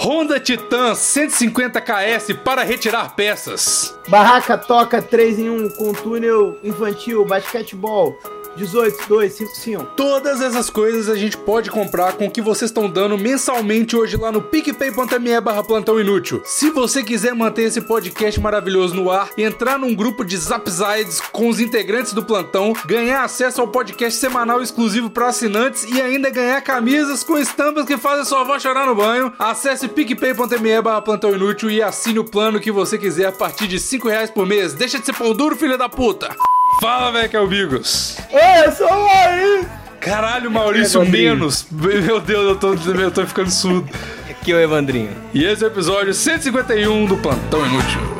Honda Titan 150 KS para retirar peças. Barraca toca 3 em 1 com túnel infantil, basquetebol. 18, 2, 5, 5. Todas essas coisas a gente pode comprar com o que vocês estão dando mensalmente hoje lá no picpay.me barra plantão inútil. Se você quiser manter esse podcast maravilhoso no ar, entrar num grupo de Zapsides com os integrantes do plantão, ganhar acesso ao podcast semanal exclusivo para assinantes e ainda ganhar camisas com estampas que fazem sua avó chorar no banho, acesse picpay.me barra plantão inútil e assine o plano que você quiser a partir de 5 reais por mês. Deixa de ser pão duro, filho da puta! Fala, velho, que é o Bigos. Ei, sou aí! Caralho, Maurício, menos. Meu Deus, eu tô, eu tô ficando surdo. Aqui é o Evandrinho. E esse é o episódio 151 do Plantão Inútil.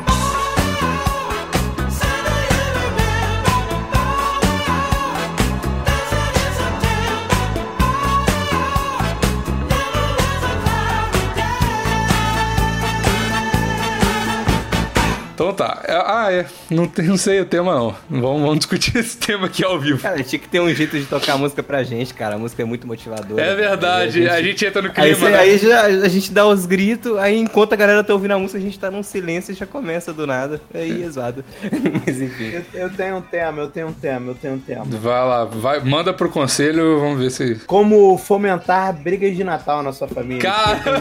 Então tá. Ah, é. Não, tem, não sei o tema, não. Vamos, vamos discutir esse tema aqui ao vivo. Cara, tinha que ter um jeito de tocar música pra gente, cara. A música é muito motivadora. É verdade. A gente, a gente entra no Aí, clima. cê- né? aí já, a gente dá os gritos, aí enquanto a galera tá ouvindo a música, a gente tá num silêncio e já começa do nada. Aí é zoado. Mas enfim. Eu, eu tenho um tema, eu tenho um tema, eu tenho um tema. Vai lá, vai, manda pro conselho, vamos ver se. Como fomentar brigas de Natal na sua família. Cara,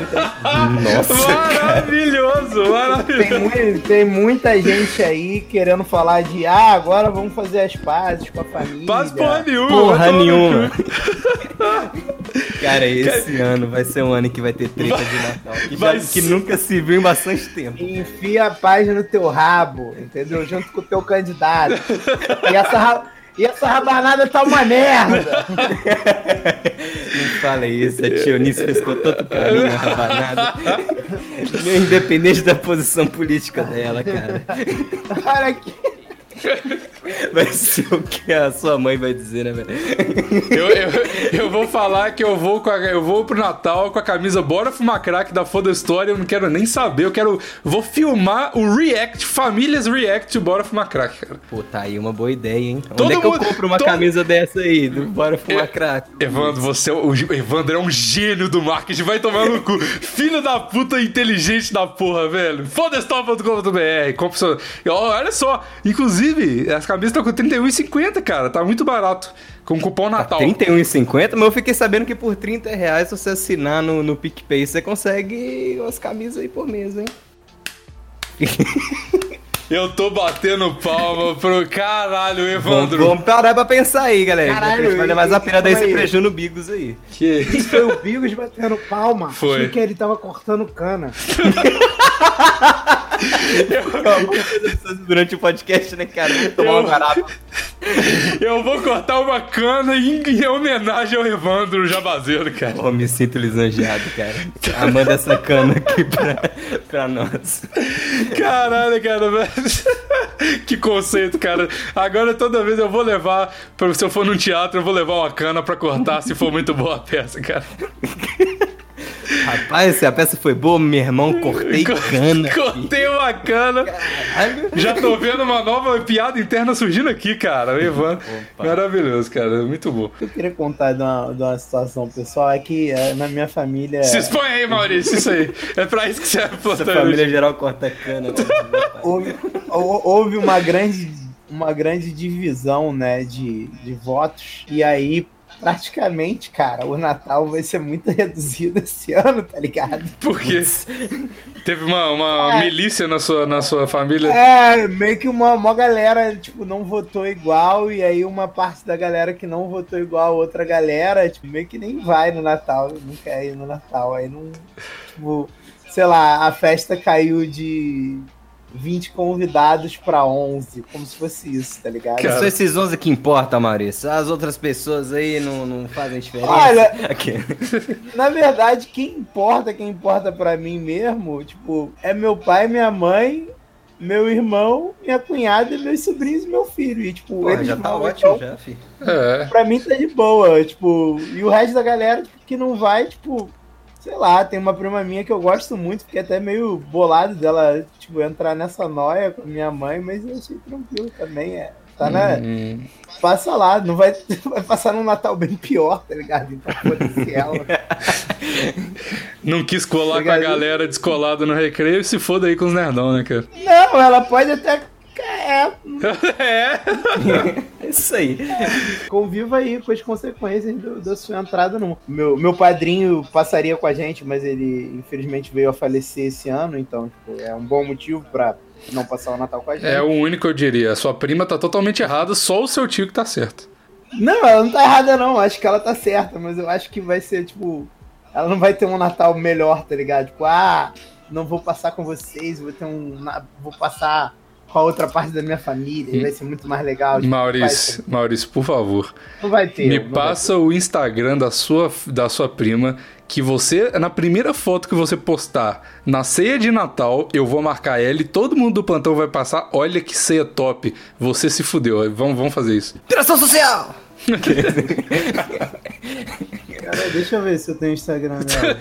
Nossa. maravilhoso, maravilhoso. Tem, mui- tem muita gente aí querendo falar de ah, agora vamos fazer as pazes com a família. Faz porra nenhuma. Porra vai nenhuma. Cara, esse ano vai ser um ano que vai ter treta de Natal. Que, já- Vai que nunca se viu em bastante tempo. Enfia a paz no teu rabo, entendeu? Junto com o teu candidato. E essa, ra- e essa rabanada tá uma merda. Fala isso, a tia Eunice com tanto carinho a rabanada. Independente da posição política dela, cara. Olha aqui. Vai ser o que a sua mãe vai dizer, né, velho? Eu, eu, eu vou falar que eu vou, com a- eu vou pro Natal com a camisa Bora Fumar Crack da Foda História. Eu não quero nem saber. Eu quero. Vou filmar o React, Famílias React Bora Fumar Crack, cara. Pô, tá aí uma boa ideia, hein? Todo Onde é que eu mundo- compro uma todo- camisa dessa aí? Do Bora Fumar Eu- Crack? Evandro, você é o, Evandro é um gênio do marketing. Vai tomar no cu. Filho da puta inteligente da porra, velho. Fodestore.com.br. Compre Olha só. Inclusive, as camisas estão com R$31,50, cara. Tá muito barato. Com cupom Tá Natal. R$31,50, mas eu fiquei sabendo que por 30 reais, se você assinar no, no PicPay, você consegue as camisas aí por mês, hein? Eu tô batendo palma pro caralho, Evandro. vamos parar pra pensar aí, galera. Caralho, vale mais a pena dar esse prejuízo no Bigos aí. Que Isso foi o Bigos batendo palma. Foi. Achei que ele tava cortando cana. Durante o podcast, né, cara? Tomar garapa. Eu vou cortar uma cana em, em homenagem ao Evandro Jabazeiro, cara. Pô, me sinto lisonjeado, cara. Ah, manda essa cana aqui pra, pra nós. Caralho, cara, velho. Que conceito, cara. Agora toda vez eu vou levar, se eu for num teatro, eu vou levar uma cana pra cortar se for muito boa a peça, cara. Rapaz, se a peça foi boa, meu irmão, cortei cana. Cortei uma cana. Caralho. Já tô vendo uma nova piada interna surgindo aqui, cara. O Evandro. Maravilhoso, cara. Muito bom. Eu queria contar de uma, de uma situação pessoal. É que é, na minha família. Se expõe aí, Maurício. Isso aí. É pra isso que o Essa plantão. família geral corta cana. né? houve, hou- houve uma grande, uma grande divisão, né, de, de votos. E aí, praticamente, cara, o Natal vai ser muito reduzido esse ano, tá ligado? Porque teve uma, uma É. milícia na sua, na sua família. É, meio que uma, uma galera, tipo, não votou igual, e aí uma parte da galera que não votou igual a outra galera, tipo, meio que nem vai no Natal, não quer ir no Natal. Aí não. Tipo, sei lá, a festa caiu de 20 convidados pra 11, como se fosse isso, tá ligado? Cara. São esses 11 que importam, Maurício. As outras pessoas aí não, não fazem diferença. Olha-. Na verdade, quem importa, quem importa pra mim mesmo, tipo, é meu pai, minha mãe, meu irmão, minha cunhada, meus sobrinhos e meu filho. E, tipo, Porra, eles já tá vão, ótimo, então, já, filho. É. pra mim tá de boa, tipo, e o resto da galera tipo, que não vai, tipo, sei lá, tem uma prima minha que eu gosto muito, fiquei até meio bolado dela, tipo, entrar nessa noia com minha mãe, mas eu achei tranquilo também, é Tá na. Hum. Passa lá, não vai, vai passar num Natal bem pior, tá ligado? Então foda-se ela. Não quis colar tá com a galera descolada no recreio e se foda aí com os nerdão, né, cara? Não, ela pode até é. é. é isso aí. Conviva aí com as consequências do, da sua entrada no. Meu, meu padrinho passaria com a gente, mas ele infelizmente veio a falecer esse ano, então tipo, é um bom motivo para não passar o Natal com a gente. É o único, eu diria. A sua prima tá totalmente errada, só o seu tio que tá certo. Não, ela não tá errada, não. Acho que ela tá certa, mas eu acho que vai ser, tipo. Ela não vai ter um Natal melhor, tá ligado? Tipo, ah, não vou passar com vocês, vou ter um. Vou passar com a outra parte da minha família, hum. vai ser muito mais legal. Maurício, Maurício, por favor. Não vai ter. Me passa o Instagram da sua, da sua prima, que você, na primeira foto que você postar na ceia de Natal, eu vou marcar ela e todo mundo do plantão vai passar. Olha que ceia top. Você se fudeu. Vamos, vamos fazer isso. Tração social! Cara, deixa eu ver se eu tenho Instagram dela.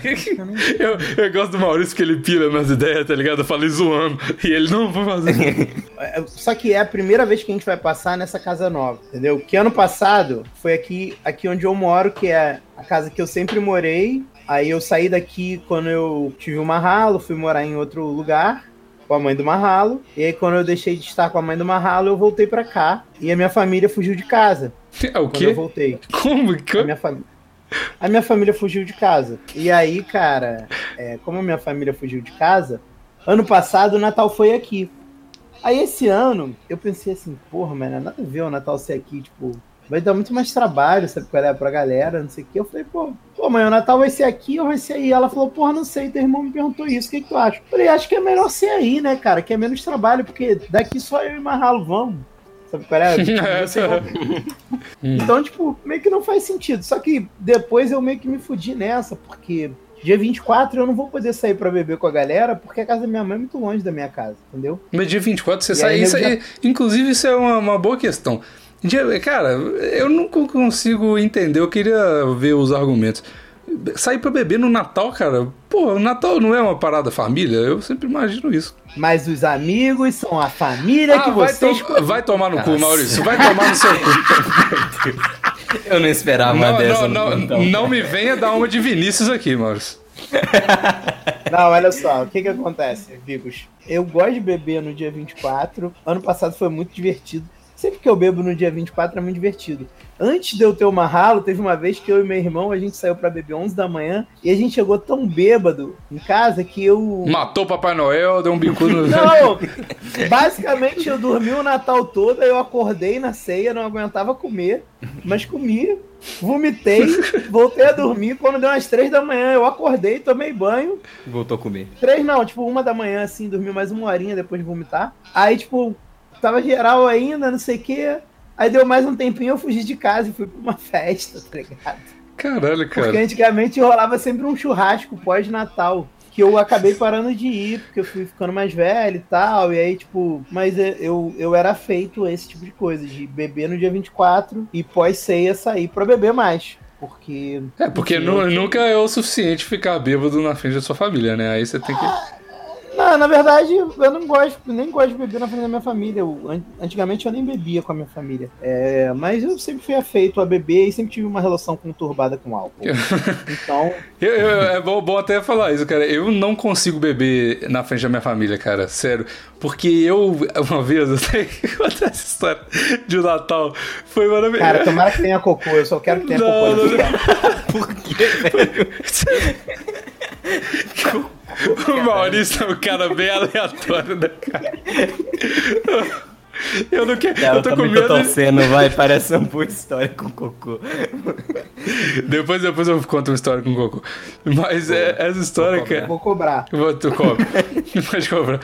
eu, eu gosto do Maurício que ele pira nas ideias, tá ligado? Eu falei zoando. E ele não vai fazer. É, só que é a primeira vez que a gente vai passar nessa casa nova, entendeu? Que ano passado foi aqui, aqui onde eu moro, que é a casa que eu sempre morei. Aí eu saí daqui quando eu tive um marralo, fui morar em outro lugar com a mãe do Marralo. E aí, quando eu deixei de estar com a mãe do Marralo, eu voltei para cá. E a minha família fugiu de casa. É o quê? eu voltei. Como? A minha, fam... a minha família fugiu de casa. E aí, cara, é, como a minha família fugiu de casa, ano passado o Natal foi aqui. Aí esse ano, eu pensei assim, porra, mano, nada a ver o Natal ser aqui, tipo, vai dar muito mais trabalho, sabe qual é, pra galera, não sei o que. Eu falei, pô, pô, mãe, o Natal vai ser aqui ou vai ser aí? Ela falou, porra, não sei, teu irmão me perguntou isso, o que, que tu acha? Eu falei, acho que é melhor ser aí, né, cara, que é menos trabalho, porque daqui só eu e Marralo vamos. Sabe qual é? então, tipo, meio que não faz sentido. Só que depois eu meio que me fudi nessa, porque Dia 24 eu não vou poder sair para beber com a galera, porque a casa da minha mãe é muito longe da minha casa, entendeu? Mas dia 24 você e sai. Isso aí, Inclusive, isso é uma, uma boa questão. Cara, eu não consigo entender, eu queria ver os argumentos. Sair pra beber no Natal, cara, pô, o Natal não é uma parada família? Eu sempre imagino isso. Mas os amigos são a família ah, que vai vocês. To vai tomar no cu, Maurício, vai tomar no seu cu. eu não esperava não, dessa. Não, não, não me venha dar uma de Vinícius aqui, Maurício. Não, olha só, o que que acontece, Vigos? Eu gosto de beber no dia 24. Ano passado foi muito divertido. Sempre que eu bebo no dia 24 é muito divertido. Antes de eu ter o Marralo, teve uma vez que eu e meu irmão, a gente saiu para beber 11 da manhã e a gente chegou tão bêbado em casa que eu... Matou o Papai Noel, deu um bico no... Não! Basicamente, eu dormi o Natal todo, eu acordei na ceia, não aguentava comer, mas comi, vomitei, voltei a dormir. Quando deu umas 3 da manhã, eu acordei, tomei banho. Voltou a comer. Três não, tipo, uma da manhã, assim, dormi mais uma horinha depois de vomitar. Aí, tipo, tava geral ainda, não sei o quê. Aí deu mais um tempinho, eu fugi de casa e fui pra uma festa, tá ligado? Caralho, cara. Porque antigamente rolava sempre um churrasco pós-Natal. Que eu acabei parando de ir, porque eu fui ficando mais velho e tal. E aí, tipo, mas eu, eu era feito esse tipo de coisa, de beber no dia 24 e pós-ceia sair pra beber mais. Porque. É, porque nunca é o suficiente ficar bêbado na frente da sua família, né? Aí você tem que. Ah, não, na verdade, eu não gosto, nem gosto de beber na frente da minha família. Eu, antigamente eu nem bebia com a minha família. É, mas eu sempre fui afeito a beber e sempre tive uma relação conturbada com álcool. então. Eu, eu, é bom, bom, até falar isso, cara. Eu não consigo beber na frente da minha família, cara. Sério. Porque eu, uma vez, eu tenho que contar essa história de Natal. Foi maravilhoso. Cara, tomara que tenha cocô. Eu só quero que tenha não, cocô. Não, não. Por quê, Maurício é um cara bem aleatório, né, cara? Eu não quero. eu tô com medo. Tô torcendo, vai, parece uma boa história com cocô. Depois, depois eu conto uma história com cocô. Mas é, essa história, cara. Vou cobrar. Vou, tu cobra. Pode cobrar.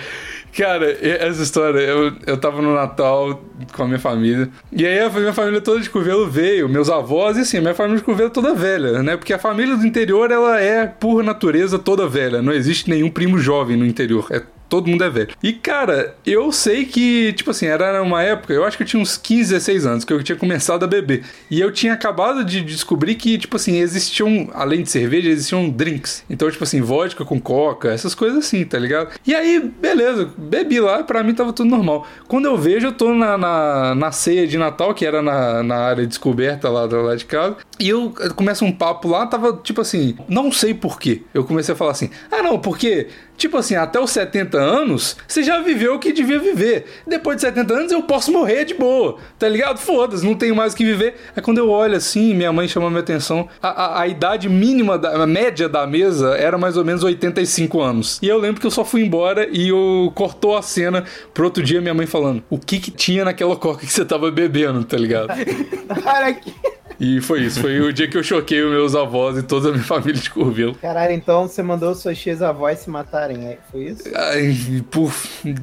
Cara, essa história, eu, eu tava no Natal com a minha família. E aí a minha família toda de Curvelo veio, meus avós, e assim, minha família de Curvelo toda velha, né? Porque a família do interior, ela é, por natureza, toda velha. Não existe nenhum primo jovem no interior. É todo mundo é velho. E, cara, eu sei que, tipo assim, era uma época, eu acho que eu tinha uns 15, 16 anos, que eu tinha começado a beber. E eu tinha acabado de descobrir que, tipo assim, existiam, além de cerveja, existiam drinks. Então, tipo assim, vodka com coca, essas coisas assim, tá ligado? E aí, beleza, bebi lá, pra mim tava tudo normal. Quando eu vejo, eu tô na, na, na ceia de Natal, que era na, na área descoberta lá, lá de casa, e eu começo um papo lá, tava tipo assim, não sei porquê. Eu comecei a falar assim, ah não, porque Tipo assim, até os 70 anos, você já viveu o que devia viver. Depois de 70 anos, eu posso morrer de boa, tá ligado? Foda-se, não tenho mais o que viver. Aí quando eu olho assim, minha mãe chama minha atenção, a, a, a idade mínima, da, a média da mesa era mais ou menos 85 anos. E eu lembro que eu só fui embora e eu cortou a cena pro outro dia minha mãe falando, o que que tinha naquela coca que você tava bebendo, tá ligado? Olha aqui. E foi isso, foi o dia que eu choquei os meus avós e toda a minha família de Curvelo. Caralho, então você mandou suas tias avós se matarem, é? foi isso? Ai, por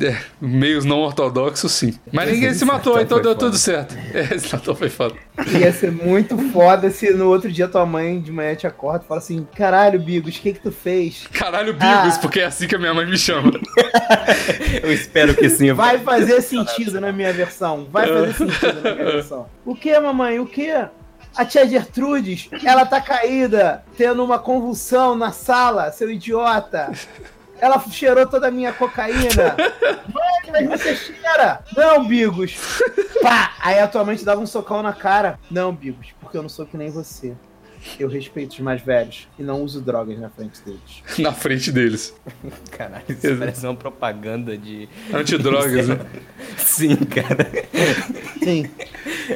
é, meios não ortodoxos, sim. Mas ninguém se matou, então deu foda. tudo certo. É, esse Natal foi foda. Ia ser muito foda se no outro dia tua mãe de manhã te acorda e fala assim: caralho, Bigos, o que que tu fez? Caralho, Bigos, ah. porque é assim que a minha mãe me chama. eu espero que sim. Vai fazer sentido na minha versão. Vai fazer sentido na minha versão. O que, mamãe? O que? A tia Gertrudes, ela tá caída, tendo uma convulsão na sala, seu idiota. Ela cheirou toda a minha cocaína. Mãe, mas você cheira. Não, Bigos. Pá! Aí a tua mãe te dava um socão na cara. Não, Bigos, porque eu não sou que nem você. Eu respeito os mais velhos e não uso drogas na frente deles. na frente deles. Caralho, isso parece uma propaganda de. Antidrogas, né? Sim, cara. Sim.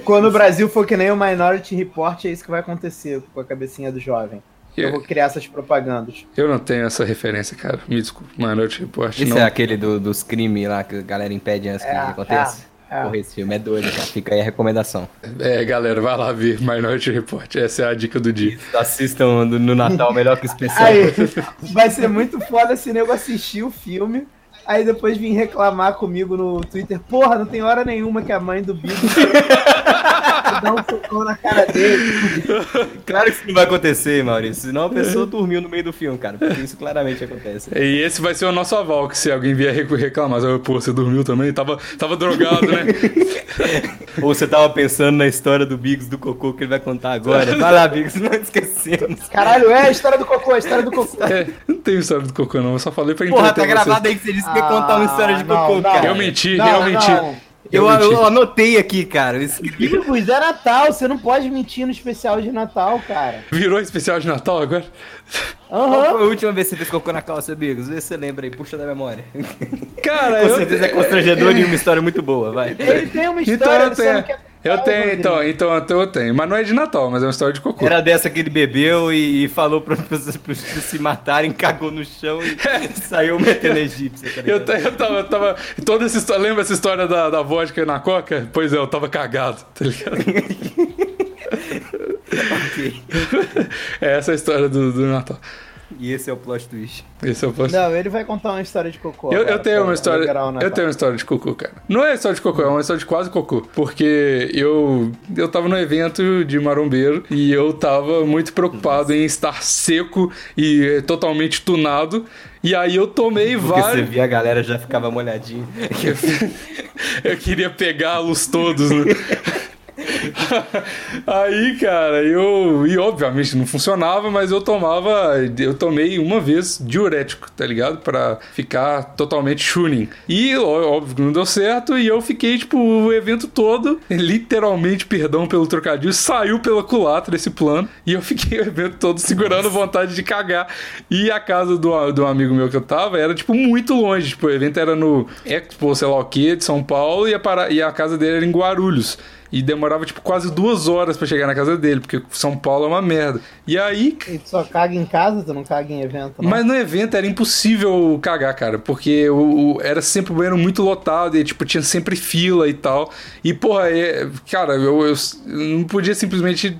Quando o Brasil for que nem o Minority Report, é isso que vai acontecer com a cabecinha do jovem. Eu vou criar essas propagandas. Eu não tenho essa referência, cara. Me desculpe, Minority Report. Isso não. é aquele do, dos crimes lá que a galera impede antes é, que aconteça? É. É. Porra, esse filme é doido, cara. Fica aí a recomendação. É, galera, vai lá ver Minority Report. Essa é a dica do dia. Isso, assistam no Natal, melhor que o especial. Aí, vai ser muito foda se nego assistir o filme. Aí depois vim reclamar comigo no Twitter. Porra, não tem hora nenhuma que a mãe do Bigo dá um socão na cara dele. Claro que isso não vai acontecer, Maurício. Senão a pessoa dormiu no meio do filme, cara. Porque isso claramente acontece. E esse vai ser o nosso aval, que se alguém vier reclamar, eu, pô, você dormiu também? Tava, tava drogado, né? Ou você tava pensando na história do Biggs do Cocô que ele vai contar agora. Vai lá, Biggs, não esquecemos. Caralho, é a história do Cocô, a história do Cocô. É, não tem história do Cocô, não. Eu só falei pra Porra, tá gravado aí que você disse que ia contar uma história de ah, Cocô, cara. Eu menti, eu menti. Eu, eu, eu, anotei aqui, cara. Bigos, é Natal, você não pode mentir no especial de Natal, cara. Virou especial de Natal agora? Uhum. Qual foi a última vez que você fez cocô na calça, Bigos? Vê se você lembra aí, puxa da memória. Cara, Com certeza é constrangedor e uma história muito boa, vai. Ele tem uma então história, então, eu tenho... Eu tenho, então, então, então eu tenho. Mas não é de Natal, mas é uma história de cocô. Era dessa que ele bebeu e, e falou pra, pra, pra, se matarem, cagou no chão e saiu metendo egípcia. Tá eu, eu, tava, eu tava. Toda essa história. Lembra essa história da, da vodka na coca? Pois é, eu tava cagado, tá ligado? ok. É essa a história do, do Natal. E esse é o plot twist. Esse é o plot Não, ele vai contar uma história de cocô. Eu, eu tenho uma história. Eu tenho uma história de cocô, cara. Não é história de cocô, é uma história de quase cocô. Porque eu, eu tava no evento de marombeiro e eu tava muito preocupado em estar seco e totalmente tunado. E aí eu tomei Porque vários. Você via a galera já ficava molhadinho. eu queria pegá-los todos, né? Aí, cara, eu. E obviamente não funcionava, mas eu tomava. Eu tomei uma vez diurético, tá ligado? Pra ficar totalmente chuning. E óbvio que não deu certo. E eu fiquei, tipo, o evento todo, literalmente, perdão pelo trocadilho, saiu pela culatra esse plano. E eu fiquei o evento todo segurando vontade de cagar. E a casa do, do amigo meu que eu tava era, tipo, muito longe. Tipo, o evento era no Expo, sei lá o que, de São Paulo, e a, para... e a casa dele era em Guarulhos. E demorava, tipo, quase duas horas para chegar na casa dele, porque São Paulo é uma merda. E aí. E tu só caga em casa, tu não caga em evento, não? Mas no evento era impossível cagar, cara, porque o, o era sempre o banheiro muito lotado e, tipo, tinha sempre fila e tal. E, porra, é, cara, eu, eu não podia simplesmente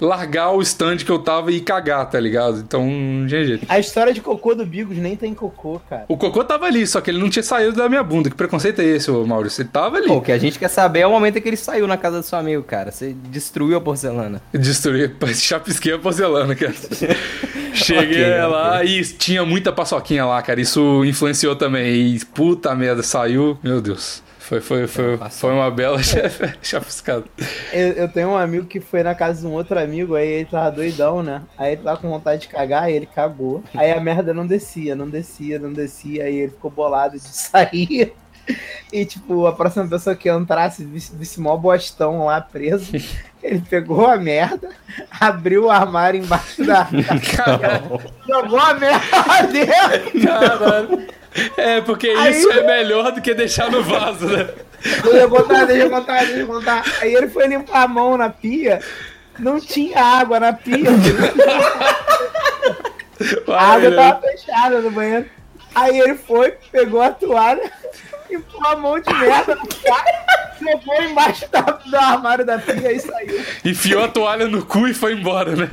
largar o stand que eu tava e cagar, tá ligado? Então não tinha jeito. A história de cocô do Bigos nem tem cocô, cara. O cocô tava ali, só que ele não tinha saído da minha bunda. Que preconceito é esse, ô Maurício? Ele tava ali. Pô, o que a gente quer saber é o momento em que ele saiu na casa do seu amigo, cara. Você destruiu a porcelana. Destruí, chapisquei a porcelana, cara. Cheguei Ok, lá e tinha muita paçoquinha lá, cara. Isso influenciou também. E puta merda, saiu. Meu Deus. Foi, foi, foi, foi uma bela chapiscada. Eu, eu tenho um amigo que foi na casa de um outro amigo, aí ele tava doidão, né? Aí ele tava com vontade de cagar, aí ele cagou. Aí a merda não descia, não descia, não descia. Aí ele ficou bolado de sair. E, tipo, a próxima pessoa que entrasse, visse, visse mó bostão lá preso. Ele pegou a merda, abriu o armário embaixo da. jogou a merda lá dentro. Caralho. É, porque Aí- isso é melhor do que deixar no vaso, né? Deixa eu contar, deixa eu contar, deixa eu contar. Aí ele foi limpar a mão na pia. Não tinha água na pia. A água tava fechada no banheiro. Aí ele foi, pegou a toalha, limpou a mão de merda no cara, jogou embaixo da- do armário da pia e saiu. Enfiou a toalha no cu e foi embora, né?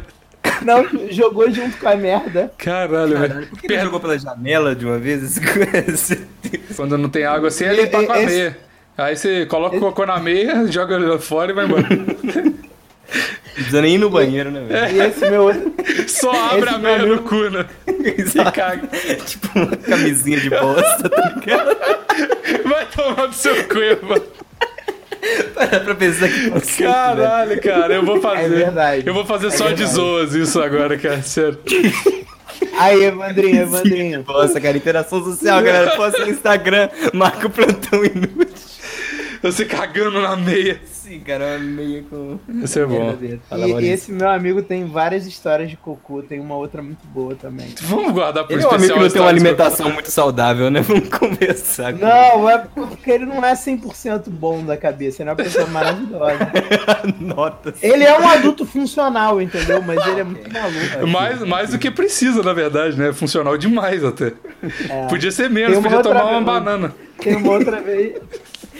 Não, jogou junto com a merda. Caralho, velho. Por que ele jogou pela janela de uma vez? Esse- Quando não tem água assim, é limpar com a Esse- meia. Aí você coloca o cocô na meia, joga ele fora e vai embora. Não precisa nem ir no banheiro, né, velho? E esse meu. Só abre Esse a meia meu no cu, né? E caga. tipo uma camisinha de bosta, tá ligado? Vai tomar no seu cu, mano. Para pra pensar que conceito, velho. Caralho, cara, eu vou fazer. É verdade. Eu vou fazer só de verdade. zoas isso agora, cara, sério. Aí, Evandrinho, Evandrinho. Nossa, cara, interação social, galera. Posta no Instagram, marca o plantão inútil. Você cagando na meia. Sim, cara, uma meia com. Isso é bom. E Maurício. esse meu amigo tem várias histórias de cocô, tem uma outra muito boa também. Vamos guardar pro Ele é um amigo especial que não tem uma alimentação muito saudável, né? Vamos conversar com Não, é porque ele não é 100% bom da cabeça, ele é uma pessoa maravilhosa. Nota. Ele é um adulto funcional, entendeu? Mas ele é muito maluco. Mais, mais do que precisa, na verdade, né? Funcional demais até. É. Podia ser menos, podia tomar uma banana. Tem uma outra vez.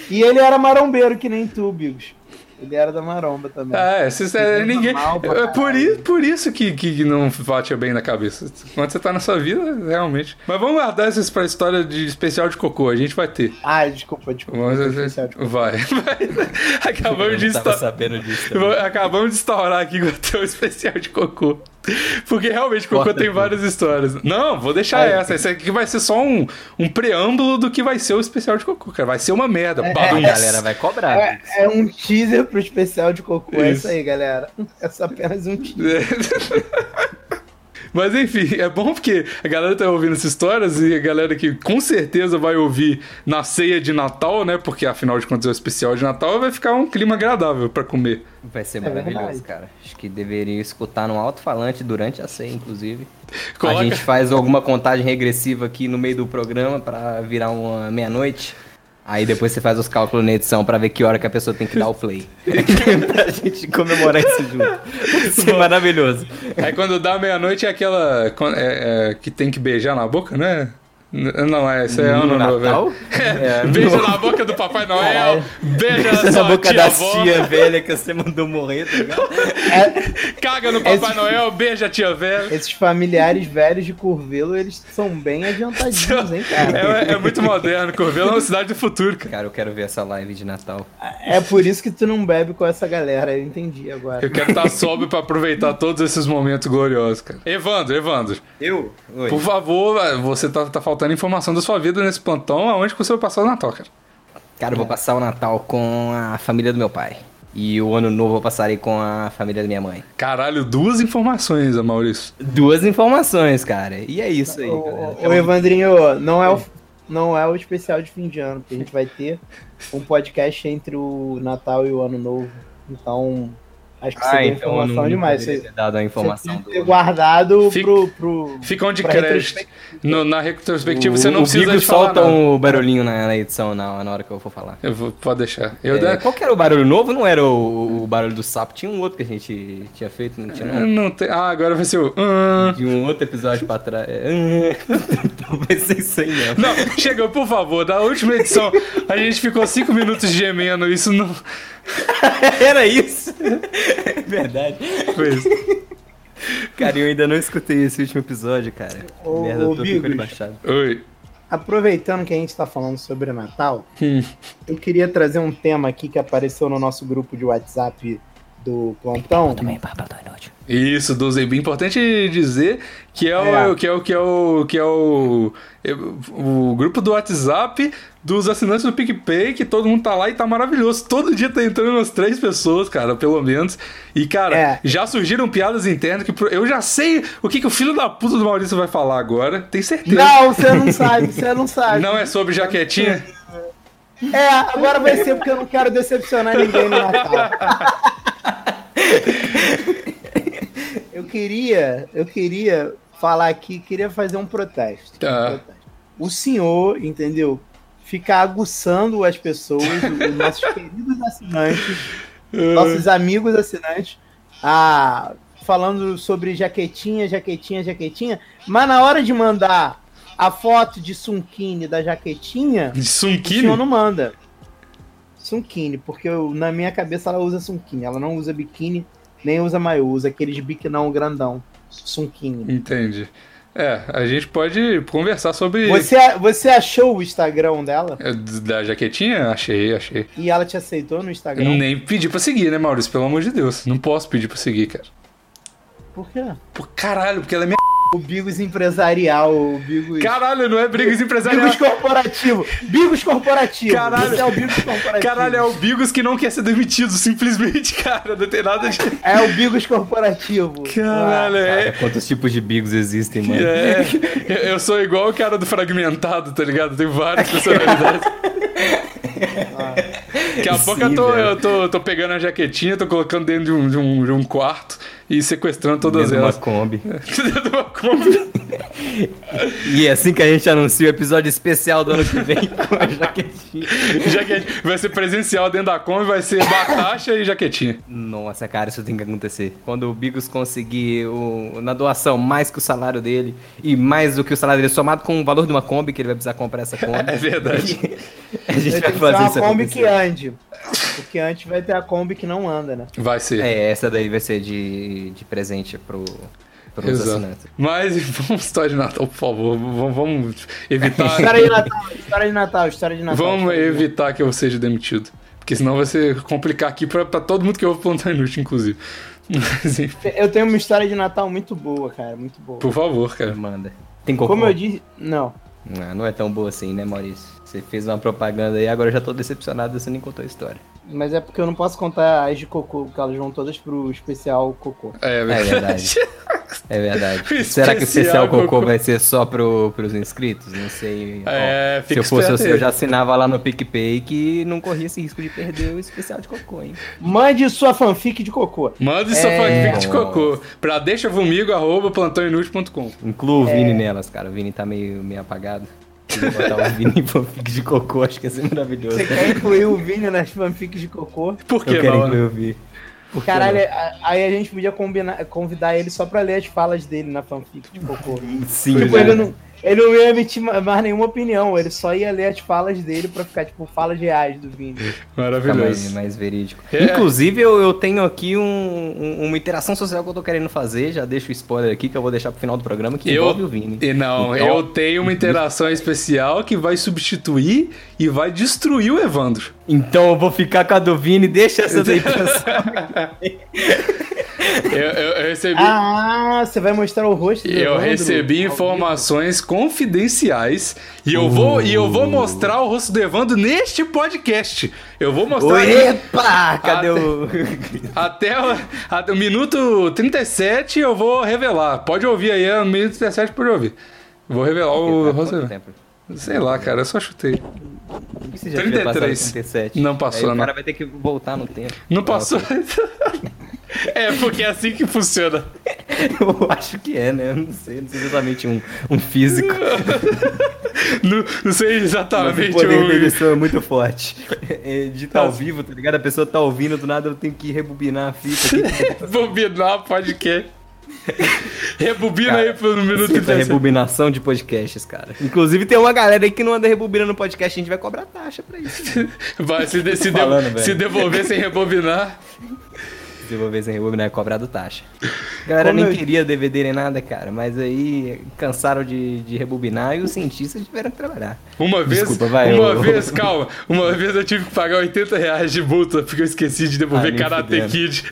E ele era marombeiro, que nem tu, Bigos. Ele era da maromba também. É, esses, é, Vivendo ninguém. mal É por, isso, por isso que, que não bate bem na cabeça. Quando você tá nessa vida, realmente. Mas vamos guardar isso pra história de especial de cocô. A gente vai ter. Ah, desculpa, desculpa. Vamos, especial de- vai. vai. Acabamos de instaurar. sabendo disso. também. Acabamos de instaurar aqui o teu especial de cocô. Porque realmente cocô Corta tem várias histórias. Não, vou deixar É. essa. Esse aqui vai ser só um, um preâmbulo do que vai ser o especial de cocô, cara. Vai ser uma merda. É, A Badum. galera vai cobrar. É, é um teaser pro especial de cocô. É Isso. isso aí, galera. É só apenas um teaser. Mas enfim, é bom porque a galera tá ouvindo essas histórias e a galera que com certeza vai ouvir na ceia de Natal, né? Porque afinal de contas é o especial de Natal, vai ficar um clima agradável pra comer. Vai ser É maravilhoso, verdade. cara. Acho que deveria escutar no alto-falante durante a ceia, inclusive. Coloca- A gente faz alguma contagem regressiva aqui no meio do programa pra virar uma meia-noite. Aí depois você faz os cálculos na edição pra ver que hora que a pessoa tem que dar o play. pra gente comemorar isso junto. Vai ser maravilhoso. Aí quando dá meia-noite é aquela é, é, que tem que beijar na boca, né? Não, é, isso é No ano novo. Natal? É. É, Beija no- na boca do Papai Noel, Caralho. beija na na boca tia da avó, tia velha que você mandou morrer, tá ligado? caga no Papai Esse- Noel, beija a tia velha. Esses familiares velhos de Curvelo, eles são bem adiantadinhos, hein, cara? É, é muito moderno, Corvelo é uma cidade do futuro, cara. Cara, eu quero ver essa live de Natal. É por isso que tu não bebe com essa galera, eu entendi agora. Eu quero estar sóbrio pra aproveitar todos esses momentos gloriosos, cara. Evandro, Evandro, Eu? Oi. por favor, você tá, tá faltando informação da sua vida nesse plantão, aonde que você vai passar o Natal, cara? Cara, eu vou passar o Natal com a família do meu pai. E o ano novo eu passarei com a família da minha mãe. Caralho, duas informações, Maurício. Duas informações, cara. E é isso aí, ô, ô, Evandrinho, não é, o, não é o especial de fim de ano, porque a gente vai ter um podcast entre o Natal e o Ano Novo. Então, acho que Ah, seria então não, informação não demais. poderia Você, dado a você informação tem que do... ter guardado Fica- pro, pro. Fica onde pra crédito. No- na retrospectiva O- você não o precisa Bigo de solta nada. um barulhinho na, na edição na, na hora que eu for falar. Eu vou, pode deixar. Eu, É, qual que era o barulho novo? Não era o, o barulho do sapo, tinha um outro que a gente tinha feito, não tinha eu não? não tenho. Ah, agora vai ser o. De um outro episódio pra trás. É, Então vai ser isso aí. Não, chega, por favor, da última edição a gente ficou cinco minutos gemendo, isso não. Era isso. É verdade. Foi isso. Cara, eu ainda não escutei esse último episódio, cara. Ô, Merda, ô, tô com ele Bigos. baixado. Oi. Aproveitando que a gente tá falando sobre Natal, Hum. eu queria trazer um tema aqui que apareceu no nosso grupo de WhatsApp do plantão. Também, papo inútil. Isso, do Zeb. Importante dizer que é, o, É. que é o que é o que é o, o grupo do WhatsApp dos assinantes do PicPay, que todo mundo tá lá e tá maravilhoso. Todo dia tá entrando umas três pessoas, cara, pelo menos. E, cara, É. já surgiram piadas internas que eu já sei o que, que o filho da puta do Maurício vai falar agora. Tem certeza. Não, você não sabe, você não sabe. Não é sobre jaquetinha? É, agora vai ser porque eu não quero decepcionar ninguém no Natal. Eu queria, eu queria falar aqui, queria fazer um protesto. Tá. Um protesto. O senhor, entendeu? Ficar aguçando as pessoas, os nossos queridos assinantes, nossos amigos assinantes, a falando sobre jaquetinha, jaquetinha, jaquetinha, mas na hora de mandar a foto de Sunkine da jaquetinha, De o Sunkine? senhor não manda. Sunkine, porque eu- na minha cabeça ela usa Sunkine. Ela não usa biquíni, nem usa maiô, usa aqueles biquinão grandão. Sunkine. Entendi. É, a gente pode conversar sobre. Você, você achou o Instagram dela? É, Da jaquetinha? Achei, achei. E ela te aceitou no Instagram? Nem pedi pra seguir, né, Maurício? Pelo amor de Deus. Não posso pedir pra seguir, cara. Por quê? Pô, caralho, porque ela é minha. O Bigos empresarial, o Bigos. Caralho, não é brigas empresarial. Bigos corporativo. Bigos corporativo. Caralho. Esse é o Bigos corporativo. Caralho, é o Bigos que não quer ser demitido, simplesmente, cara. Não tem nada de. É o Bigos corporativo. Caralho, Cara, é. quantos tipos de bigos existem, mano? É, eu- eu sou igual o cara do fragmentado, tá ligado? Tem várias personalidades. Daqui a Sim, pouco eu tô, velho. eu tô, tô pegando a jaquetinha, tô colocando dentro de um, de um, de um quarto e sequestrando todas Dentro de uma elas. Kombi. Dentro de uma Kombi. E é assim que a gente anuncia o episódio especial do ano que vem com a jaquetinha. Jaquetinha. Vai ser presencial dentro da Kombi, vai ser batacha e jaquetinha. Nossa, cara, isso tem que acontecer. Quando o Bigos conseguir o- na doação mais que o salário dele e mais do que o salário dele somado com o valor de uma Kombi que ele vai precisar comprar essa Kombi. É verdade. a gente Vai fazer uma isso Kombi acontecer. que ande. Porque antes vai ter a Kombi que não anda, né? Vai ser. É, essa daí vai ser de, de presente pro, Exato. assinantes. Mas vamos história de Natal, por favor. Vamos, vamos evitar. História de Natal, história de Natal, história de Natal. vamos evitar que eu seja demitido. Porque senão vai ser complicar aqui pra, pra todo mundo que eu vou plantar inútil, inclusive. Mas, enfim, Eu tenho uma história de Natal muito boa, cara, muito boa. por favor, cara. Manda. Tem cocô? Como eu disse, não. Não, não é tão boa assim, né, Maurício? Você fez uma propaganda aí, agora eu já tô decepcionado, você nem contou a história. Mas é porque eu não posso contar as de cocô, porque elas vão todas pro especial cocô. É É verdade. É verdade. Será que o especial cocô cocô. vai ser só pro, pros inscritos? Não sei. É, Ó, se eu fosse você, eu já assinava lá no PicPay que não corria esse risco de perder o especial de cocô, hein? Mande sua fanfic de cocô. Mande sua É. fanfic de cocô pra arroba plantãoinútil.com. Inclua o Vini nelas, cara. O Vini tá meio, meio apagado. Eu botar o Vini em fanfic de cocô, acho que ia ser maravilhoso. Você quer incluir o Vini nas fanfics de cocô? Por que Eu quero não? incluir o Vini. Caralho, aí a gente podia combinar, convidar ele só pra ler as falas dele na fanfic de cocô. Sim, tipo, ele não, ele não ia emitir ma- mais nenhuma opinião, ele só ia ler as falas dele pra ficar, tipo, falas reais do Vini. Fica mais, Maravilhoso. mais verídico. É. Inclusive, eu, eu tenho aqui um- um- uma interação social que eu tô querendo fazer. Já deixo o spoiler aqui que eu vou deixar pro final do programa, que Eu- envolve o Vini. E não, Então- eu tenho uma interação especial que vai substituir e vai destruir o Evandro. Então eu vou ficar com a do Vini, deixa essa daí pra Eu, eu- eu recebi, Ah, você vai mostrar o rosto do eu Evandro? recebi informações confidenciais e eu, vou, e eu vou mostrar o rosto do Evandro neste podcast. Eu vou mostrar Epa! Cadê o. até, o- até o minuto 37 eu vou revelar. Pode ouvir aí, é o minuto 37 pode ouvir. Vou revelar o rosto. Do- tempo? Sei lá, cara, eu só chutei. E se já tiver passado 33. 37? Não passou, Aí o não. cara vai ter que voltar no tempo. Não passou. é, porque é assim que funciona. Eu acho que é, né? Eu não sei, não sei exatamente um, um físico. Não, não sei Mas o exatamente poder da o. edição é muito forte. É, de tá ao vivo, tá ligado? A pessoa tá ouvindo, do nada eu tenho que rebobinar a fita aqui. Bobinar podcast. Rebobina Cara, aí pro minuto Sinta a 37. rebobinação de podcasts, cara. Inclusive tem uma galera aí que não anda rebobinando podcast, a gente vai cobrar taxa pra isso. Vai, se, de- se, Falando, se devolver sem rebobinar. Se eu vou ver sem rebobinar, é cobrado taxa. A galera Como nem eu- queria DVD nem nada, cara, mas aí cansaram de, de rebobinar e os cientistas tiveram que trabalhar. Uma vez, Desculpa, vai, uma eu- vez, calma, uma vez eu tive que pagar 80 reais de multa porque eu esqueci de Ah, devolver nem Karate. Kid.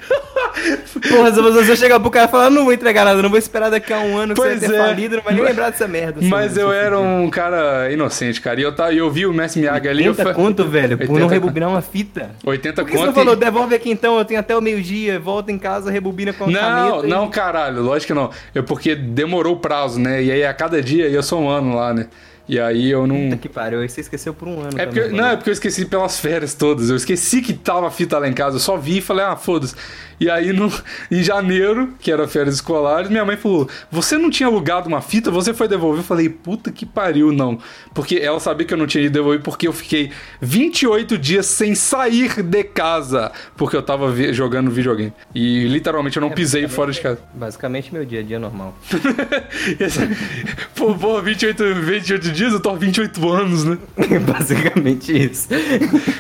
Porra, se você chegar pro cara e falar, não vou entregar nada, não vou esperar daqui a um ano que Pois você vai ter é. falido, não vai nem lembrar dessa merda. Mas seu- eu era um cara inocente, cara. E eu, tá, eu vi o Messi Miyagi ali. Eu 80 fa- conto, velho, por 80 não rebobinar uma fita. 80 Por que você conto. não e- falou, devolve aqui então, eu tenho até o meio-dia, volta em casa, rebobina com a Não, caneta. e- não, caralho, lógico que não. É porque demorou o prazo, né? E aí a cada dia eu sou um ano lá, né? E aí eu não. Puta que pariu, aí você esqueceu por um ano. É porque, também, não, é mano. porque eu esqueci pelas férias todas. Eu esqueci que tava a fita lá em casa. Eu só vi e falei, ah, foda-se. E aí, no, em janeiro, que era férias escolares, minha mãe falou: Você não tinha alugado uma fita? Você foi devolver? Eu falei, puta que pariu, não. Porque ela sabia que eu não tinha ido devolver, porque eu fiquei 28 dias sem sair de casa. Porque eu tava vi- jogando videogame. E literalmente eu não pisei fora de casa. Basicamente meu dia a dia normal. pô, 28, 28 dias, eu tô há 28 anos, né? Basicamente isso.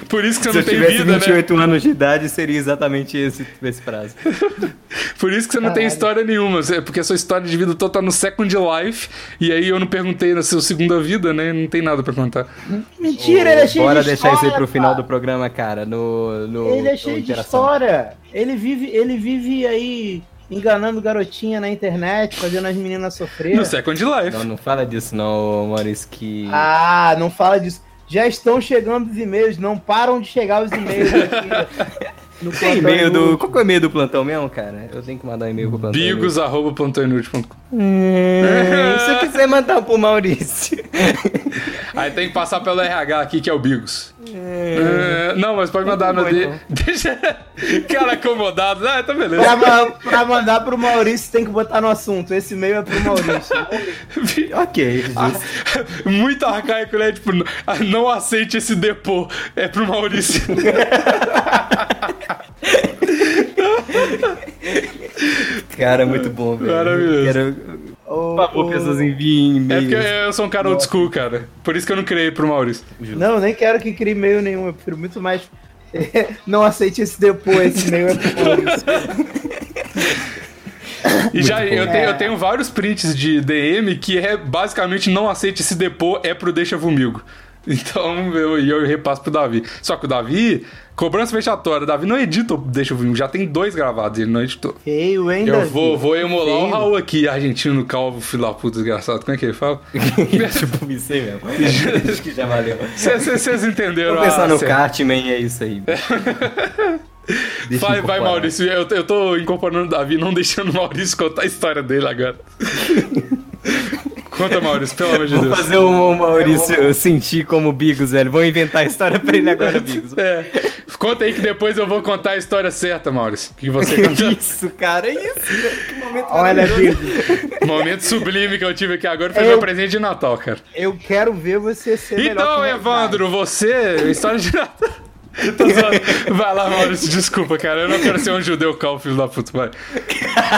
Por isso que você Se não eu tem tivesse vida, né? 28 anos de idade, seria exatamente esse, esse prazo. Por isso que você não tem Caralho. história nenhuma, é porque a sua história de vida toda tá no Second Life, e aí eu não perguntei na sua segunda vida, né? Não tem nada pra contar. Mentira, ele é cheio Bora de deixar isso aí pro final do programa, cara. No, no, Ele é no cheio de história. Ele vive, ele vive aí enganando garotinha na internet, fazendo as meninas sofrer. No Second Life. Não, não fala disso não, Maurício, que... Ah, não fala disso. Já estão chegando os e-mails, não param de chegar os e-mails aqui. no Tem e-mail do... Qual que é o e-mail do plantão mesmo, cara? Eu tenho que mandar um e-mail pro plantão. Bigos.plantoinútil.com Hum, se eu quiser mandar pro Maurício. Aí tem que passar pelo RH aqui, que é o Bigos. É, não, mas pode mandar no bom, D. então. Deixa. Cara acomodado. Ah, tá beleza. Pra, pra mandar pro Maurício, tem que botar no assunto. Esse e-mail é pro Maurício. ok, justo. Muito arcaico, né? Tipo, n- não aceite esse depô. É pro Maurício. Cara, muito bom, velho. Maravilhoso. Quero... Por favor, pessoas enviem É e-mails. porque eu sou um cara old school, cara. Por isso que eu não criei pro Maurício. Não, nem quero que crie e-mail nenhum. Eu prefiro muito mais. não aceite esse depois. Esse e-mail é pro Maurício. E já eu tenho, É. eu tenho vários prints de DM que é basicamente não aceite esse depô, é pro deixa comigo. Então eu, e eu repasso pro Davi. Só que o Davi, cobrança vexatória, o Davi não edita o deixa comigo, já tem dois gravados, ele não editou. Feio, hein, Eu Davi? vou, vou emular o Feio. Raul aqui, argentino, calvo, filho da puta, desgraçado. Como é que ele fala? tipo, isso aí mesmo. Acho que já valeu. Vocês entenderam Vou pensar a no. Cartman e é isso aí. Vai, vai. Maurício. Eu, eu tô incorporando o Davi, não deixando o Maurício contar a história dele agora. Conta, Maurício, pelo amor de Vou Deus. fazer o Maurício sentir como Bigos, velho. Vou inventar a história pra ele agora, Bigos. É. Conta aí que depois eu vou contar a história certa, Maurício. Que você contou. Isso, cara, isso. velho. Que momento Olha, maravilhoso. Bigo, Momento sublime que eu tive aqui agora foi Eu- meu presente de Natal, cara. eu quero ver você ser melhor Então, que o Evandro, você. História de Natal. Tô zoando. Vai lá, Maurício, desculpa, cara. Eu não quero ser um judeu calvo, filho da puta, vai.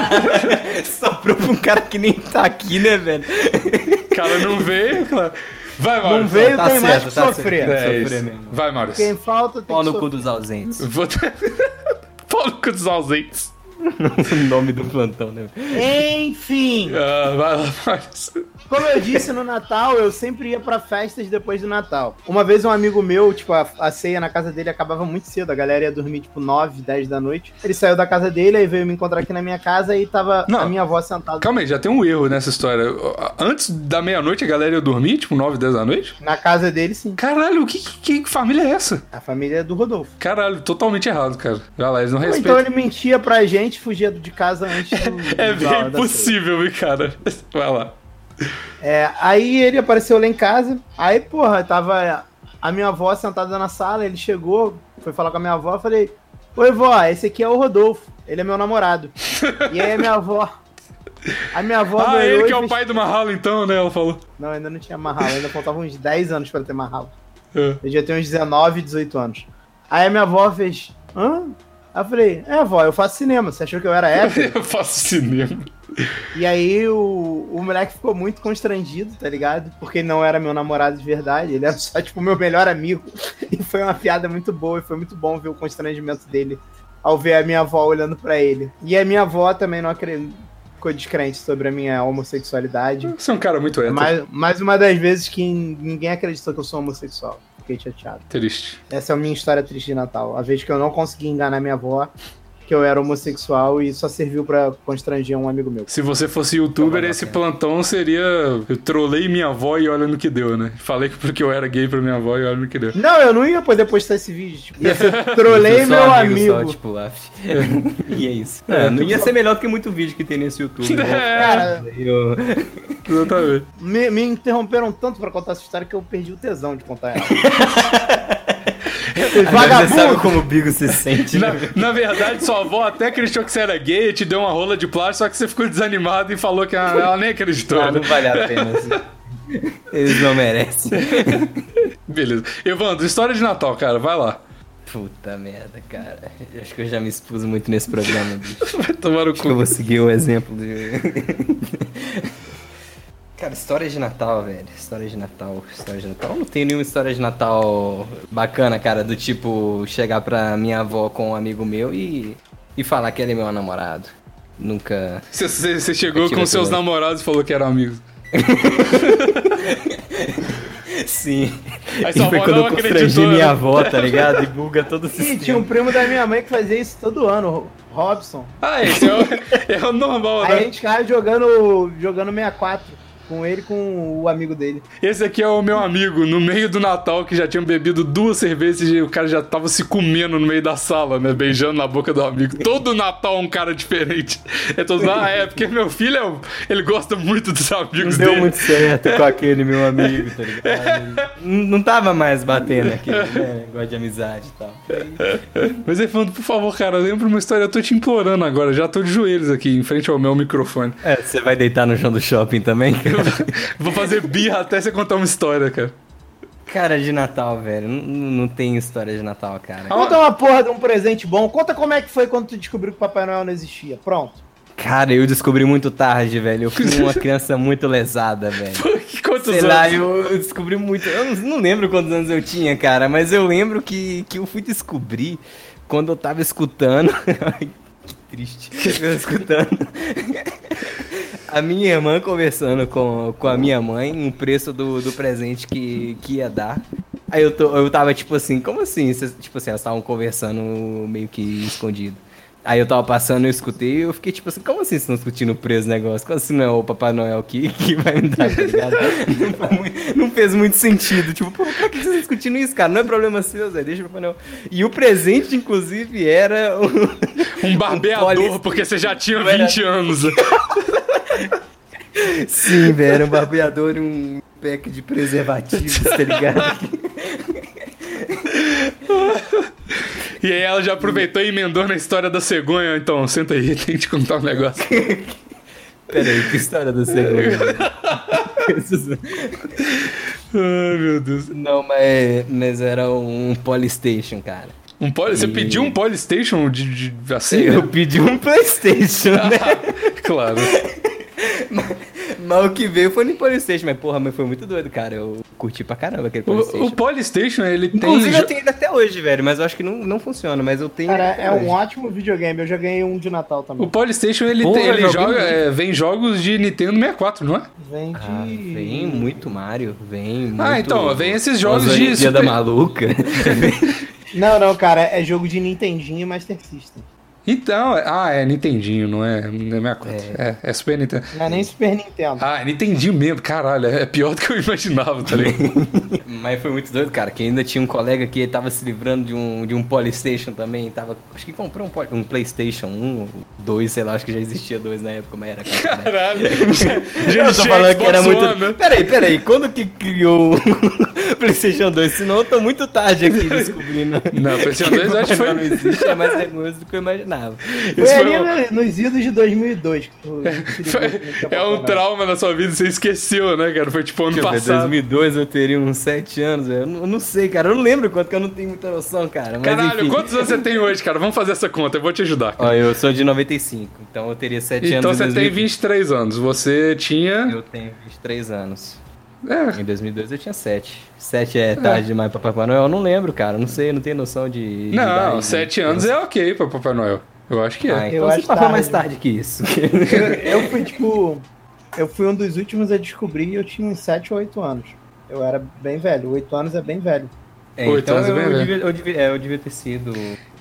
Soprou pra um cara que nem tá aqui, né, velho? Cara, não veio, claro. Vai, Maurício. Não veio, Tá tem mais certo, que tá sofrer. certo. É sofrer mesmo. Vai, Maurício. Quem falta tem Pau que no cu sofrer. dos ausentes. Vou... Pau no cu dos ausentes. O nome do plantão, né? Enfim, Ah, vai lá, como eu disse no Natal, eu sempre ia pra festas depois do Natal. Uma vez um amigo meu, tipo, a, a ceia na casa dele acabava muito cedo, a galera ia dormir tipo 9, 10 da noite. Ele saiu da casa dele, aí veio me encontrar aqui na minha casa e tava Não. a minha avó sentada Calma aí, já tem um erro nessa história. Antes da meia-noite a galera ia dormir, tipo 9, 10 da noite? na casa dele, sim. Caralho, que, que, que família é essa? A família é do Rodolfo. Caralho, totalmente errado, cara. Galera, eles não Ou respeitam. então ele mentia pra gente, fugia de casa antes do, É da- bem da possível, cara. Vai lá. É, aí ele apareceu lá em casa, aí, porra, tava a minha avó sentada na sala, ele chegou, foi falar com a minha avó, falei, oi vó, esse aqui é o Rodolfo, ele é meu namorado. e aí a minha avó, a minha avó Ah, ele que é o pai do Mahalo, então, né? Ela falou. Não, ainda não tinha marralo, ainda faltavam uns 10 anos pra ter marralo. É. Eu já tenho uns 19, 18 anos. Aí a minha avó fez, hã? Aí eu falei, é vó, eu faço cinema, você achou que eu era hétero? Eu faço cinema. E aí o, o moleque ficou muito constrangido, tá ligado? Porque ele não era meu namorado de verdade, ele era só, tipo, meu melhor amigo. E foi uma piada muito boa, e foi muito bom ver o constrangimento dele ao ver a minha avó olhando pra ele. E a minha avó também não acredita ficou descrente sobre a minha homossexualidade. Você é um cara muito hétero. Mais, mais uma das vezes que ninguém acreditou que eu sou homossexual. Fiquei chateado. Triste. Essa é a minha história triste de Natal. A vez que eu não consegui enganar minha avó, que eu era homossexual e só serviu pra constranger um amigo meu. Se você fosse youtuber, Toma, esse plantão seria. Eu trolei minha avó e olha no que deu, né? Falei que porque eu era gay pra minha avó e olha no que deu. Não, eu não ia poder postar esse vídeo. Tipo, ia ser trolei Só meu Só, amigo. tipo, af. e é isso. É, não ia ser melhor do que muito vídeo que tem nesse YouTube. né? Cara, Eu- Exatamente. me, me interromperam tanto pra contar essa história que eu perdi o tesão de contar ela. Você sabe Vagabundo! como o Bigo se sente, Na, né? na verdade, sua avó até acreditou que você era gay, te deu uma rola de plástico, só que você ficou desanimado e falou que ela, ela nem acreditou. Ah, né? não vale a pena. assim. Eles não merecem. Beleza. Evandro, história de Natal, cara, vai lá. Puta merda, cara. Eu Acho que eu já me expus muito nesse programa, bicho. Vai tomar o Acho que eu cu. vou seguir o exemplo de. Cara, história de Natal, velho. História de Natal. História de Natal. Eu não tenho nenhuma história de Natal bacana, cara. Do tipo, chegar pra minha avó com um amigo meu e, e falar que ele é meu namorado. Nunca. Você, chegou com seus né? namorados e falou que eram amigos. Sim. Aí E foi quando eu constrangi acreditou, minha né? avó, tá ligado? E buga todo o sistema. tinha um primo da minha mãe que fazia isso todo ano, Robson. Ah, esse é o, é o normal, Aí a né? gente ficava jogando, jogando 64 com ele e com o amigo dele. Esse aqui é o meu amigo, no meio do Natal, que já tinha bebido duas cervejas e o cara já tava se comendo no meio da sala, né? Beijando na boca do amigo. Todo Natal é um cara diferente. É todo, ah, é, porque meu filho, é ele gosta muito dos Não amigos deu dele. muito certo com aquele meu amigo, tá ligado? não, não tava mais batendo aquele né, negócio de amizade e tal. Mas ele falando, por favor, cara, lembra uma história, eu tô te implorando agora, já tô de joelhos aqui, em frente ao meu microfone. É, você vai deitar no chão do shopping também? Vou fazer birra até você contar uma história, cara. Cara, de Natal, velho. Não, não tem história de Natal, cara. Conta uma porra de um presente bom. Conta como é que foi quando tu descobriu que o Papai Noel não existia. Pronto. Cara, eu descobri muito tarde, velho. Eu fui uma criança muito lesada, velho. Quantos Sei anos? lá, eu, eu descobri muito. Eu não, não lembro quantos anos eu tinha, cara, mas eu lembro que, que eu fui descobrir quando eu tava escutando. Ai, que triste. Eu escutando. A minha irmã conversando com, com a minha mãe o preço do, do presente que, que ia dar. Aí eu, tô, eu tava tipo assim, como assim? Cês- tipo assim, elas estavam conversando meio que escondido. Aí eu tava passando, eu escutei e eu fiquei tipo assim, como assim vocês estão discutindo o preço do negócio? Como assim não é o Papai Noel que, que vai me dar, tá ligado? não, não fez muito sentido. Tipo, pô, por que vocês estão discutindo isso, cara? Não é problema seu, Zé, deixa o Papai Noel. E o presente, inclusive, era o... Um barbeador, poli- porque você já tinha Não era- 20 anos. Sim, velho, era um barbeador e um pack de preservativos, tá ligado? E aí ela já aproveitou e emendou na história da cegonha. Então, senta aí, tem que te contar um negócio. Pera aí, que história da segunda? Ai, meu Deus. Não, mas, mas era um Polystation, cara. Um poly... Você E- pediu um Polystation de, de assim? Eu né? pedi um Playstation, né? claro. Mas o que veio foi no Polystation, mas porra, mas foi muito doido, cara. Eu curti pra caramba aquele O, Polystation. o Polystation, ele tem. Inclusive eu tenho ele até hoje, velho, mas eu acho que não, não funciona, mas eu tenho. Cara, é um hoje. ótimo videogame. Eu já ganhei um de Natal O também. Polystation, ele, Porra, tem, ele joga. é, vem jogos de Nintendo 64, não é? Vem de. Ah, vem muito Mario, vem muito... Ah, então, vem esses jogos As de Olimpíada Super- maluca. Não, não, cara. É jogo de Nintendinho e Master System. Então, ah, é Nintendinho, não é, não é 64. É. É, Super Nintendo. Não é nem Super Nintendo. Ah, é Nintendinho mesmo, caralho, é pior do que eu imaginava, tá ligado? Mas foi muito doido, cara, que ainda tinha um colega que tava se livrando de um, de um Polystation também, tava, acho que comprou um, um Playstation 1, 2, sei lá, acho que já existia dois na época, mas era cara, né? Caralho. Eu tô falando que era muito... One, né? Peraí, peraí, quando que criou o Playstation 2? Senão eu tô muito tarde aqui descobrindo. Não, PlayStation 2 eu acho que foi- Não existe, é mais vergonhoso do que eu imaginava. Imaginava. Foi Isso ali foi no- nos idos de 2002 que tu se ligou Foi- que não tinha é um trauma na sua vida, você esqueceu, né, cara? Foi tipo ano Deixa ver, passado. 2002 eu teria uns 7 anos. Eu não, eu não sei, cara. Eu não lembro quanto que eu não tenho muita noção, cara. Mas Caralho, enfim. quantos anos você tem hoje, cara? Vamos fazer essa conta, eu vou te ajudar. cara. Ó, eu sou de 95, então eu teria 7 Então anos você em tem 2020. 23 anos, você tinha. Eu tenho 23 anos. É, Em 2002 eu tinha 7. 7 é tarde demais pra Papai Noel? Eu não lembro, cara. Não sei, não tenho noção de. de não, idade. 7 anos é ok pra Papai Noel. Eu acho que é. Ah, Eu então você acho passou mais tarde. tarde que isso. Eu, eu fui, tipo. Eu fui um dos últimos a descobrir e eu tinha uns 7 ou 8 anos. Eu era bem velho. 8 anos é bem velho. É, Oito então anos é eu, bem eu, velho. devia, eu, devia, é, eu devia ter sido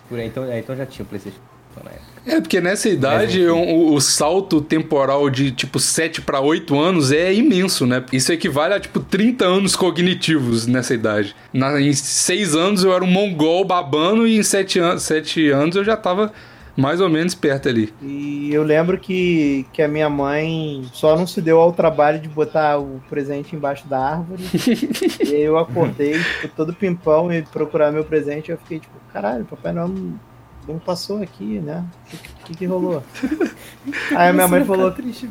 por aí. Então, é, então já tinha o PlayStation na época. É, porque nessa idade o, o salto temporal de tipo 7 pra 8 anos é imenso, né? Isso equivale a tipo 30 anos cognitivos nessa idade. Na, em 6 anos eu era um mongol babando e em 7 an 7 anos eu já tava mais ou menos perto ali. E eu lembro que, que a minha mãe só não se deu ao trabalho de botar o presente embaixo da árvore. e aí eu acordei, tipo, todo pimpão e procurar meu presente. Eu fiquei tipo, caralho, Papai Noel não, não passou aqui, né? O que, que, que rolou? Aí a minha mãe falou, triste,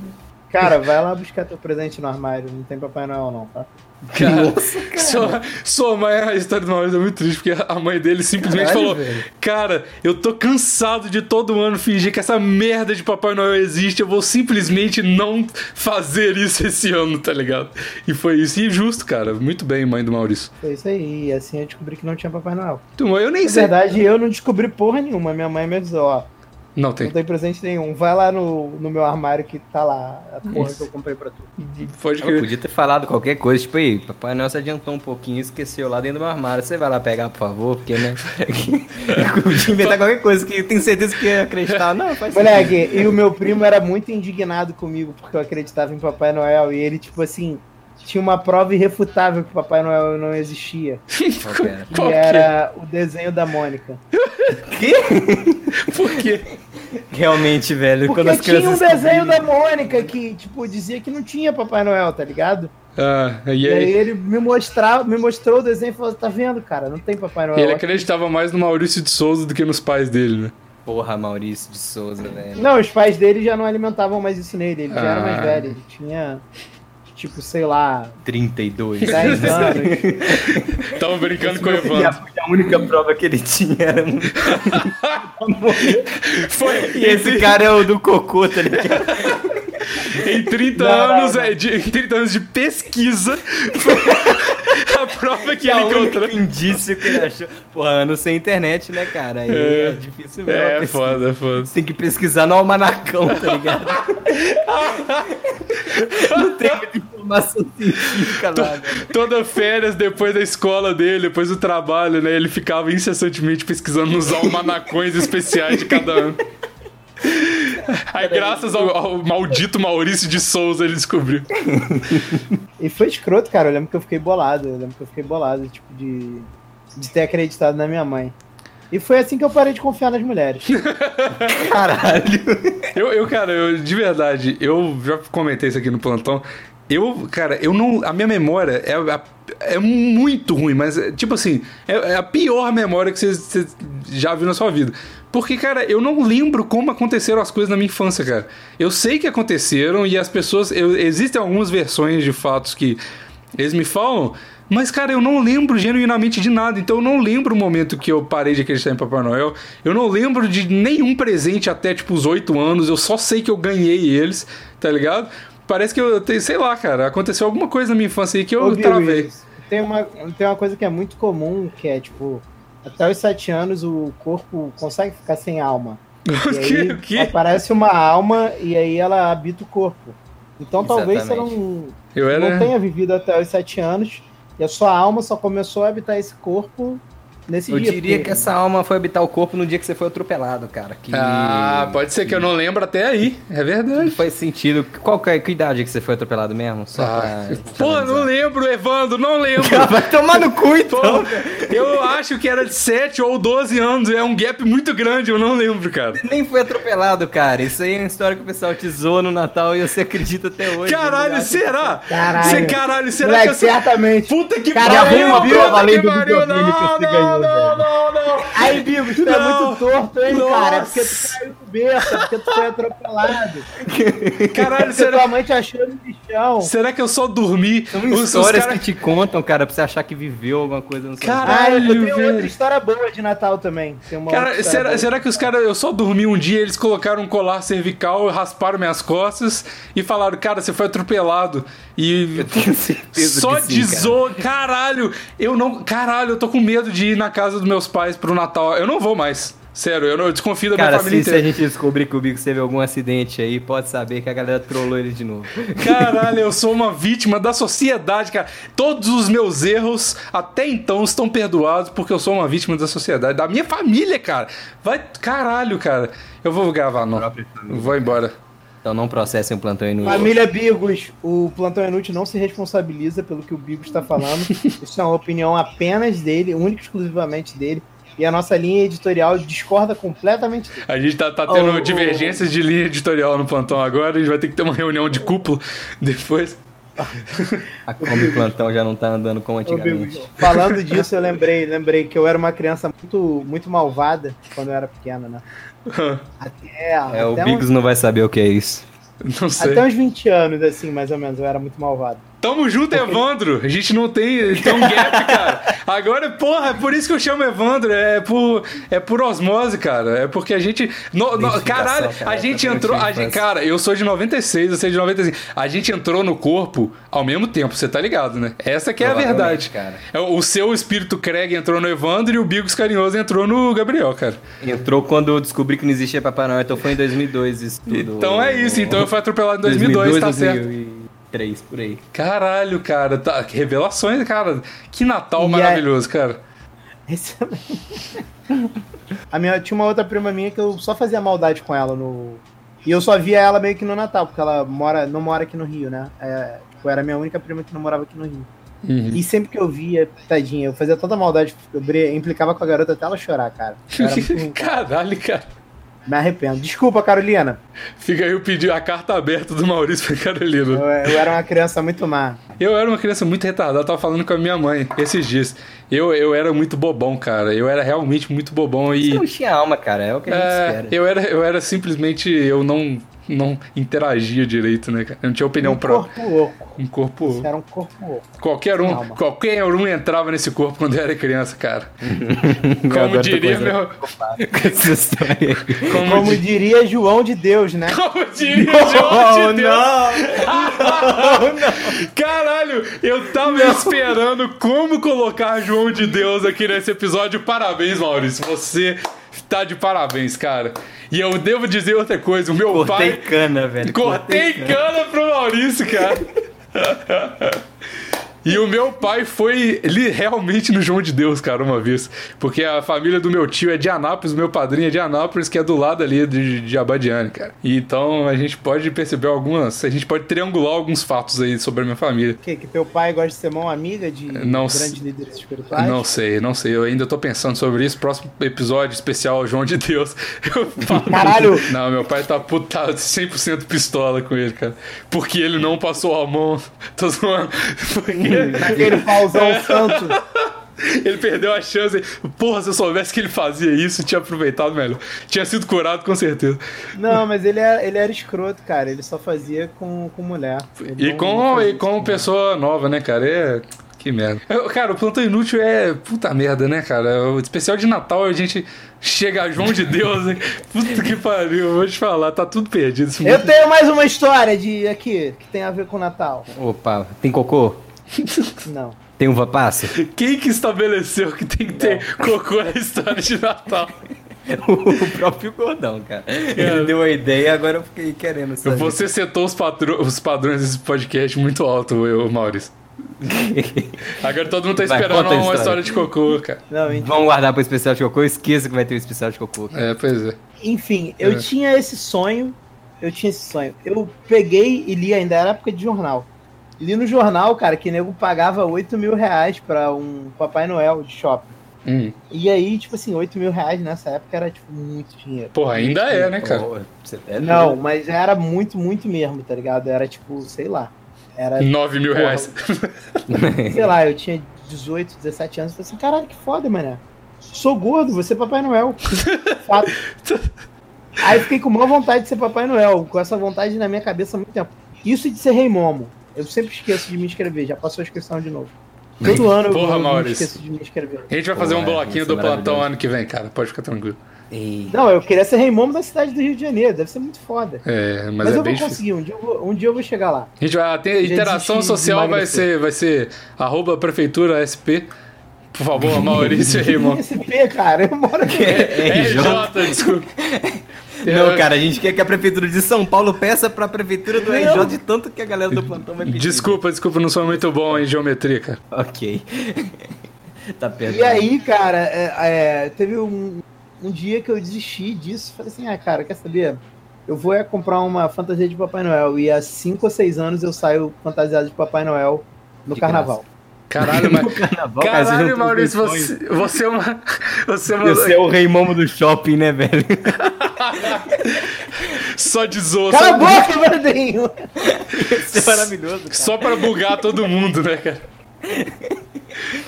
cara, vai lá buscar teu presente no armário, não tem Papai Noel não, tá? Cara, Sua, sua mãe, a história do Maurício é muito triste, porque a mãe dele simplesmente Caralho, falou: velho. Cara, eu tô cansado de todo ano fingir que essa merda de Papai Noel existe, eu vou simplesmente não fazer isso esse ano, tá ligado? E foi isso. E justo, cara. Muito bem, mãe do Maurício. Foi isso aí. E assim eu descobri que não tinha Papai Noel. Tu, eu nem Na sei. verdade, eu não descobri porra nenhuma. Minha mãe me avisou, ó. Não tem. Não tem presente nenhum. Vai lá no, no meu armário que tá lá a porra Isso. que eu comprei pra tu. Pode Eu podia ter falado qualquer coisa, tipo aí, Papai Noel se adiantou um pouquinho, esqueceu lá dentro do meu armário. Você vai lá pegar, por favor, porque, né? eu podia inventar qualquer coisa que eu tenho certeza que ia acreditar. Não, faz Moleque, e o meu primo era muito indignado comigo porque eu acreditava em Papai Noel. E ele, tipo assim, tinha uma prova irrefutável que Papai Noel não existia. Qual que era? Que Qual que era o desenho da Mônica. Por quê? Realmente, velho, Porque quando as tinha um desenho da Mônica que, tipo, dizia que não tinha Papai Noel, tá ligado? Ah, e E aí aí? ele me, mostrava, me mostrou o desenho e falou: tá vendo, cara? Não tem Papai Noel. Ele aqui." acreditava mais no Maurício de Souza do que nos pais dele, né? Porra, Maurício de Souza, velho. Não, os pais dele já não alimentavam mais isso nele. Ele já era Ah. mais velho. Ele tinha, tipo, sei lá, 32. 10 anos. Tava brincando com o Evandro. a, a única prova que ele tinha era um. Foi, E esse cara é o do cocô, tá ligado? Em 30 Não, não, anos, não. é, de, em 30 anos de pesquisa, foi prova que é ele encontrou. indício que ele achou. Porra, ano sem internet, né, cara? Aí é, É. difícil mesmo. É, foda, é foda. Você tem que pesquisar no almanacão, tá ligado? Não tem muita informação científica lá, né? Toda férias, depois da escola dele, depois do trabalho, né? Ele ficava incessantemente pesquisando nos almanacões especiais de cada ano. Aí, graças ao, ao maldito Maurício de Souza, ele descobriu. E foi escroto, cara. Eu lembro que eu fiquei bolado. Eu lembro que eu fiquei bolado, tipo, de, de ter acreditado na minha mãe. E foi assim que eu parei de confiar nas mulheres. Caralho. Eu, eu, cara, eu, de verdade, eu já comentei isso aqui no plantão. Eu, cara, eu não. A minha memória é, é muito ruim, mas, tipo assim, é, é a pior memória que você- você já viu na sua vida. Porque, cara, eu não lembro como aconteceram as coisas na minha infância, cara. Eu sei que aconteceram e as pessoas. eu- existem algumas versões de fatos que eles me falam. Mas, cara, eu não lembro genuinamente de nada. Então, eu não lembro o momento que eu parei de acreditar em Papai Noel. Eu não lembro de nenhum presente até, tipo, os oito anos. Eu só sei que eu ganhei eles, tá ligado? Parece que eu tenho, sei lá, cara. Aconteceu alguma coisa na minha infância aí que eu Ô, travei. Tem uma, tem uma coisa que é muito comum, que é, tipo, até os sete anos o corpo consegue ficar sem alma. O E quê? aí O quê? aparece uma alma e aí ela habita o corpo. Então talvez você Exatamente. não, Eu era. não tenha vivido até os sete anos e a sua alma só começou a habitar esse corpo nesse Eu dia. diria porque- que essa alma foi habitar o corpo no dia que você foi atropelado, cara. Que... Ah, pode ser que eu não lembro até aí. É Não verdade. faz sentido. Qual que, é- que idade que você foi atropelado mesmo? Só Ah, pra pô, não lembro, Evandro, não lembro. Vai tomar no cu, então. Pô, eu acho que era de 7 ou 12 anos. É um gap muito grande, eu não lembro, cara. Nem foi atropelado, cara. Isso aí é uma história que o pessoal te zoa no Natal e você acredita até hoje. Caralho, Né? será? Caralho. Cê, caralho, será Moleque, que essa... certamente. Puta que Caralho, pariu, uma puta prova além que do pariu. Não, você não, não, não, não. Aí, Bigos, tu é Não. muito torto, hein, cara? É porque Nossa. tu caiu do berço, é porque tu foi atropelado. Caralho, Porque será, tua mãe te achou no lixão. será que eu só dormi? São Os- histórias cara- que te contam, cara, pra você achar que viveu alguma coisa no seu Cara, Ah, eu Caralho, tenho velho. outra história boa de Natal também. Cara, será, será que os caras. Eu só dormi um dia, eles colocaram um colar cervical, rasparam minhas costas e falaram, cara, você foi atropelado. E. Eu tenho certeza Só que sim, desou, caralho! Eu não. Caralho, eu tô com medo de ir na casa dos meus pais pro Natal. Eu não vou mais. Sério, eu, não, eu desconfio da Cara, minha família se, se a inteira. gente descobrir que o Bigos teve algum acidente aí, pode saber que a galera trollou ele de novo. Caralho, eu sou uma vítima da sociedade, cara. Todos os meus erros até então estão perdoados porque eu sou uma vítima da sociedade, da minha família, cara. Vai, caralho, cara. Eu vou gravar, não. Vou embora. Então não processem o plantão inútil. Família Bigos, o Plantão Inútil não se responsabiliza pelo que o Bigos está falando. Isso é uma opinião apenas dele, única e exclusivamente dele. E a nossa linha editorial discorda completamente dele. A gente tá, tá tendo Oh. divergências de linha editorial no plantão agora. A gente vai ter que ter uma reunião de cúpula depois. A Kombi Plantão já não tá andando como antigamente. Falando disso, eu lembrei, lembrei que eu era uma criança muito, muito malvada quando eu era pequena, né? Até, É, o até, Bigos uns, não vai saber o que é isso. Não sei. até uns 20 anos, assim, mais ou menos, eu era muito malvado. Tamo junto, Evandro. A gente não tem, tem um gap, cara. Agora, porra, é por isso que eu chamo Evandro. É por, é por osmose, cara. É porque a gente. no- no- caralho, cara, a gente tá entrou. A gente, cara, eu sou de 96, você é de 95. A gente entrou no corpo ao mesmo tempo, você tá ligado, né? Essa que é a verdade. cara. É, O seu espírito Craig entrou no Evandro e o Bigos Carinhoso entrou no Gabriel, cara. Entrou quando eu descobri que não existia Papai Noel, então foi em 2002 isso tudo. Então é isso. Então eu fui atropelado em 2002, tá certo. 2003, por aí. Caralho, cara. Tá, que revelações, cara. Que Natal E maravilhoso, cara. A minha, tinha uma outra prima minha que eu só fazia maldade com ela no. E eu só via ela meio que no Natal, porque ela mora, não mora aqui no Rio, né? É, eu era a minha única prima que não morava aqui no Rio. Uhum. E sempre que eu via, tadinha, eu fazia tanta maldade, eu implicava com a garota até ela chorar, cara. Muito. Caralho, cara. Me arrependo. Desculpa, Carolina. Fica aí o pedido, a carta aberta do Maurício pra Carolina. Eu, eu era uma criança muito má. Eu era uma criança muito retardada, eu tava falando com a minha mãe esses dias. Eu, eu era muito bobão, cara. Eu era realmente muito bobão Você e. não tinha alma, cara, é o que a gente É, espera. eu, era, eu era simplesmente. Eu não, não interagia direito, né, cara? Eu não tinha opinião um própria. corpo oco. Um corpo. Você era um corpo oco. Qualquer um, Calma. qualquer um entrava nesse corpo quando eu era criança, cara. Como diria meu. Como, Como di- diria João de Deus, né? como diria João de Deus. não! Caralho, eu tava esperando como colocar João de Deus aqui nesse episódio. Parabéns, Maurício. Você tá de parabéns, cara. E eu devo dizer outra coisa: o meu Cortei pai. cana, velho. Cortei cana pro Maurício, cara. E o meu pai foi ele, realmente no João de Deus, cara, uma vez. Porque a família do meu tio é de Anápolis, o meu padrinho é de Anápolis, que é do lado ali de, de Abadiane, cara. E então a gente pode perceber algumas. A gente pode triangular alguns fatos aí sobre a minha família. Que, que teu pai gosta de ser mão amiga de Não grandes líderes espirituais? Não sei, não sei. Eu ainda tô pensando sobre isso. Próximo episódio especial João de Deus. Eu falo- Caralho! Não, meu pai tá putado 100% pistola com ele, cara. Porque ele não passou a mão. Tô zoando. Porque Aquele pauzão santo. ele perdeu a chance. Porra, se eu soubesse que ele fazia isso, tinha aproveitado melhor. Tinha sido curado com certeza. Não, mas ele era, ele era escroto, cara. Ele só fazia com, com mulher. Ele E com, e com isso, pessoa nova, né, cara? É. Que merda. Eu- Cara, o plantão inútil é puta merda, né, cara? O especial de Natal a gente chega a João de Deus. né? Puta que pariu, vou te falar, tá tudo perdido. Eu tenho mais uma história de aqui que tem a ver com o Natal. Opa, tem cocô? Não. Tem uva passa? Quem que estabeleceu que tem que ter cocô na história de Natal? o próprio Gordão, cara. Ele deu a ideia, agora eu fiquei querendo saber. Você setou os, patro- os padrões desse podcast muito alto, eu, Maurício. Agora todo mundo tá Vai, esperando a uma história. história de cocô, cara. Não, Vamos guardar pro especial de cocô? Eu esqueço que vai ter o especial de cocô. É, pois é. Enfim, eu É. tinha esse sonho. Eu tinha esse sonho. Eu peguei e li, ainda era época de jornal. Li no jornal, cara, que nego pagava 8 mil reais pra um Papai Noel de shopping. Hum. E aí, tipo assim, 8 mil reais nessa época era, tipo, muito dinheiro. Porra, ainda é, né, cara? Você é Não, mas era muito, muito mesmo, tá ligado? Era tipo, sei lá. Era, 9 mil Porra. reais. sei lá, eu tinha 18, 17 anos. Eu falei assim, caralho, que foda, mané. Sou gordo, vou ser Papai Noel. Fato. Aí fiquei com maior vontade de ser Papai Noel, com essa vontade na minha cabeça há muito tempo. Isso de ser Rei Momo. Eu sempre esqueço de me inscrever, já passou a inscrição de novo. Todo ano eu, Porra, eu me Maurício. esqueço de me inscrever. A gente vai fazer um Pô, é, bloquinho do é plantão ano que vem, cara. Pode ficar tranquilo. Não, eu queria ser Rei Momo da cidade do Rio de Janeiro, deve ser muito foda. É, mas, Mas, é eu vou conseguir, um dia eu vou, um dia eu vou chegar lá. A gente vai ter interação social vai ser, vai ser arroba prefeitura SP. Por favor, Maurício irmão. SP, cara, eu moro aqui. É, RJ, desculpa. Não, cara, a gente quer que a prefeitura de São Paulo peça pra prefeitura do RJ Não. de tanto que a galera do plantão vai pedir. Desculpa, desculpa, não sou muito bom em geometria, cara. Ok. tá perto. E aí, cara, é, é, teve um, um dia que eu desisti disso. Falei assim, ah, cara, quer saber? Eu vou é comprar uma fantasia de Papai Noel. E há 5 ou 6 anos eu saio fantasiado de Papai Noel no De carnaval. Caralho, mas. carnaval, Caralho, Maurício, você, você é uma. Você é uma. Você é o rei momo do shopping, né, velho? Só de zoa, Cala a só, boca, Vandinho! Isso é maravilhoso, cara. só pra bugar todo mundo, né, cara?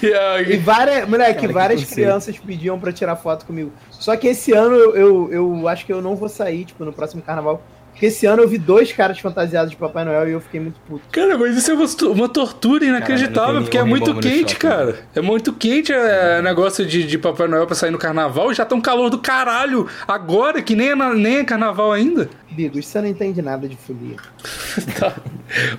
E, E várias, moleque, Cara, várias crianças pediam pra tirar foto comigo. Só que esse ano eu, eu, eu acho que eu não vou sair, tipo, no próximo carnaval. Porque esse ano eu vi dois caras fantasiados de Papai Noel e eu fiquei muito puto. Cara, mas isso é uma, tortura inacreditável, não tem porque é muito quente, shopping, cara. É muito quente é, negócio de, de Papai Noel pra sair no carnaval. Já tá um calor do caralho agora, que nem é, na- nem é carnaval ainda. Bigos, você não entende nada de folia. Tá.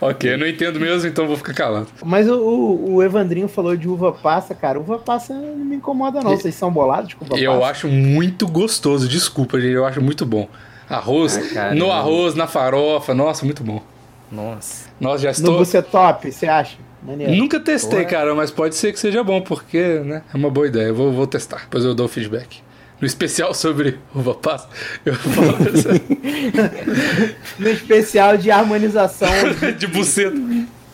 ok, eu não entendo mesmo, então vou ficar calado. Mas o, o, o Evandrinho falou de uva passa, cara. Uva passa não me incomoda, não. Vocês são bolados com uva Eu passa? acho muito gostoso, desculpa, gente, eu acho muito bom. Arroz, Ah, cara, no arroz, na farofa, nossa, muito bom. Nossa. Nossa, já No estou. Bucetop, você acha? Maneiro. Nunca testei, Porra. cara, mas pode ser que seja bom, porque, né, é uma boa ideia. Eu vou, vou testar, depois eu dou o feedback. No especial sobre uva passa, eu falo No especial de harmonização de de buceta.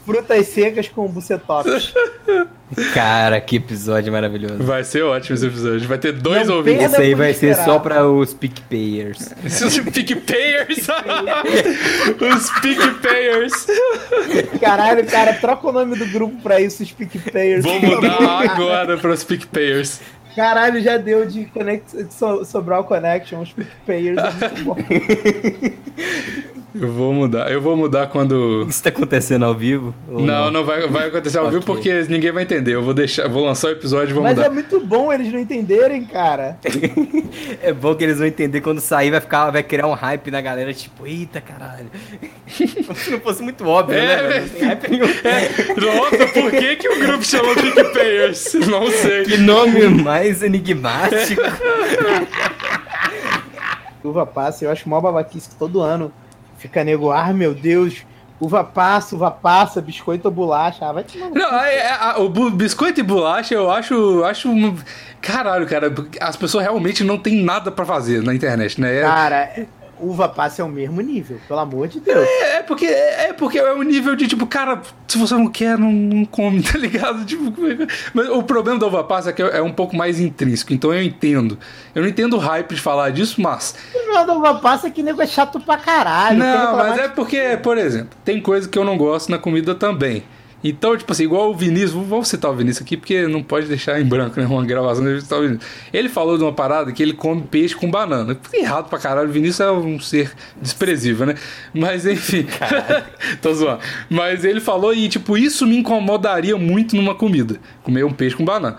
Frutas secas com bucetops. Cara, que episódio maravilhoso. Vai ser ótimo esse episódio. Vai ter dois Não ouvintes. Esse aí vai ser esperar. só pra os PicPayers. Os PicPayers. Os PicPayers. Caralho, cara, troca o nome do grupo pra isso, os PicPayers. Vou mudar agora para os PicPayers. Caralho, já deu de, connect, de so, Sobral Connection, os PicPayers. É muito bom. Eu vou mudar. Eu vou mudar quando. Isso tá acontecendo ao vivo? Ou Não, não vai, vai acontecer ao vivo Ok. porque ninguém vai entender. Eu vou deixar, vou lançar o episódio e vou Mas mudar. é muito bom eles não entenderem, cara. É bom que eles vão entender quando sair, vai ficar, vai criar um hype na galera, tipo, eita caralho. Como se não fosse muito óbvio, É, né? velho? Não tem hype nenhum. Nossa, por que, que o grupo chama PicPayers? Não sei. Que nome mais enigmático. Uva passa, eu acho mó babaquice que todo ano fica nego, ah, meu Deus, uva passa, uva passa, biscoito ou bolacha. Ah, vai te mandar. Não, é- é- a- o biscoito e bolacha eu acho. acho Caralho, cara, as pessoas realmente não têm nada pra fazer na internet, né? É, Cara, uva passa é o mesmo nível, pelo amor de Deus. é porque é porque é o nível de tipo, cara, se você não quer, não, não come, tá ligado? Tipo, mas o problema da uva passa é que é um pouco mais intrínseco, então eu entendo. Eu não entendo o hype de falar disso, mas. O problema da uva passa é que nego é chato pra caralho. Não, mas é porque, por exemplo, tem coisa que eu não gosto na comida também. Então, tipo assim, igual o Vinícius, vamos citar o Vinícius aqui, porque não pode deixar em branco, né? Uma gravação de citar o Vinícius. Ele falou de uma parada que ele come peixe com banana. Errado pra caralho, o Vinícius é um ser desprezível, né? Mas enfim. Tô zoando. Mas ele falou e, tipo, isso me incomodaria muito numa comida. Comer um peixe com banana.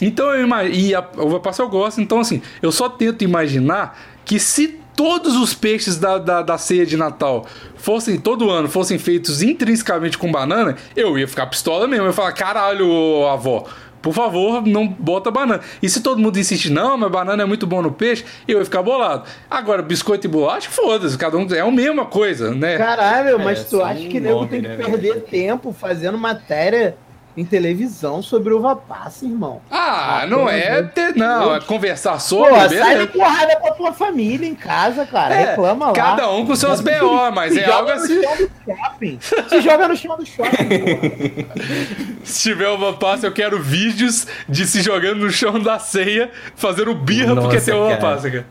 Então eu imagino. E a uva passa eu gosto, então assim, eu só tento imaginar que se todos os peixes da, da, da ceia de Natal fossem, todo ano, fossem feitos intrinsecamente com banana, eu ia ficar pistola mesmo. Eu ia falar, caralho, avó. Por favor, não bota banana. E se todo mundo insiste, não, mas banana é muito bom no peixe, eu ia ficar bolado. Agora, biscoito e bolacha, foda-se, cada um é a mesma coisa, né? Caralho, mas É, tu acha que nego tem né, que perder velho? tempo fazendo matéria em televisão sobre uva passa, irmão? Ah, Ah, não é ter, não, é conversar Pô, sobre, sai na porrada pra tua família em casa, cara. É, Reclama lá. cada um com seus BO, mas Se é joga algo no assim. chão do shopping. Se joga no chão do shopping. Se tiver uma passa, eu quero vídeos de se jogando no chão da ceia, fazendo birra porque Nossa, tem uva cara. passa, cara.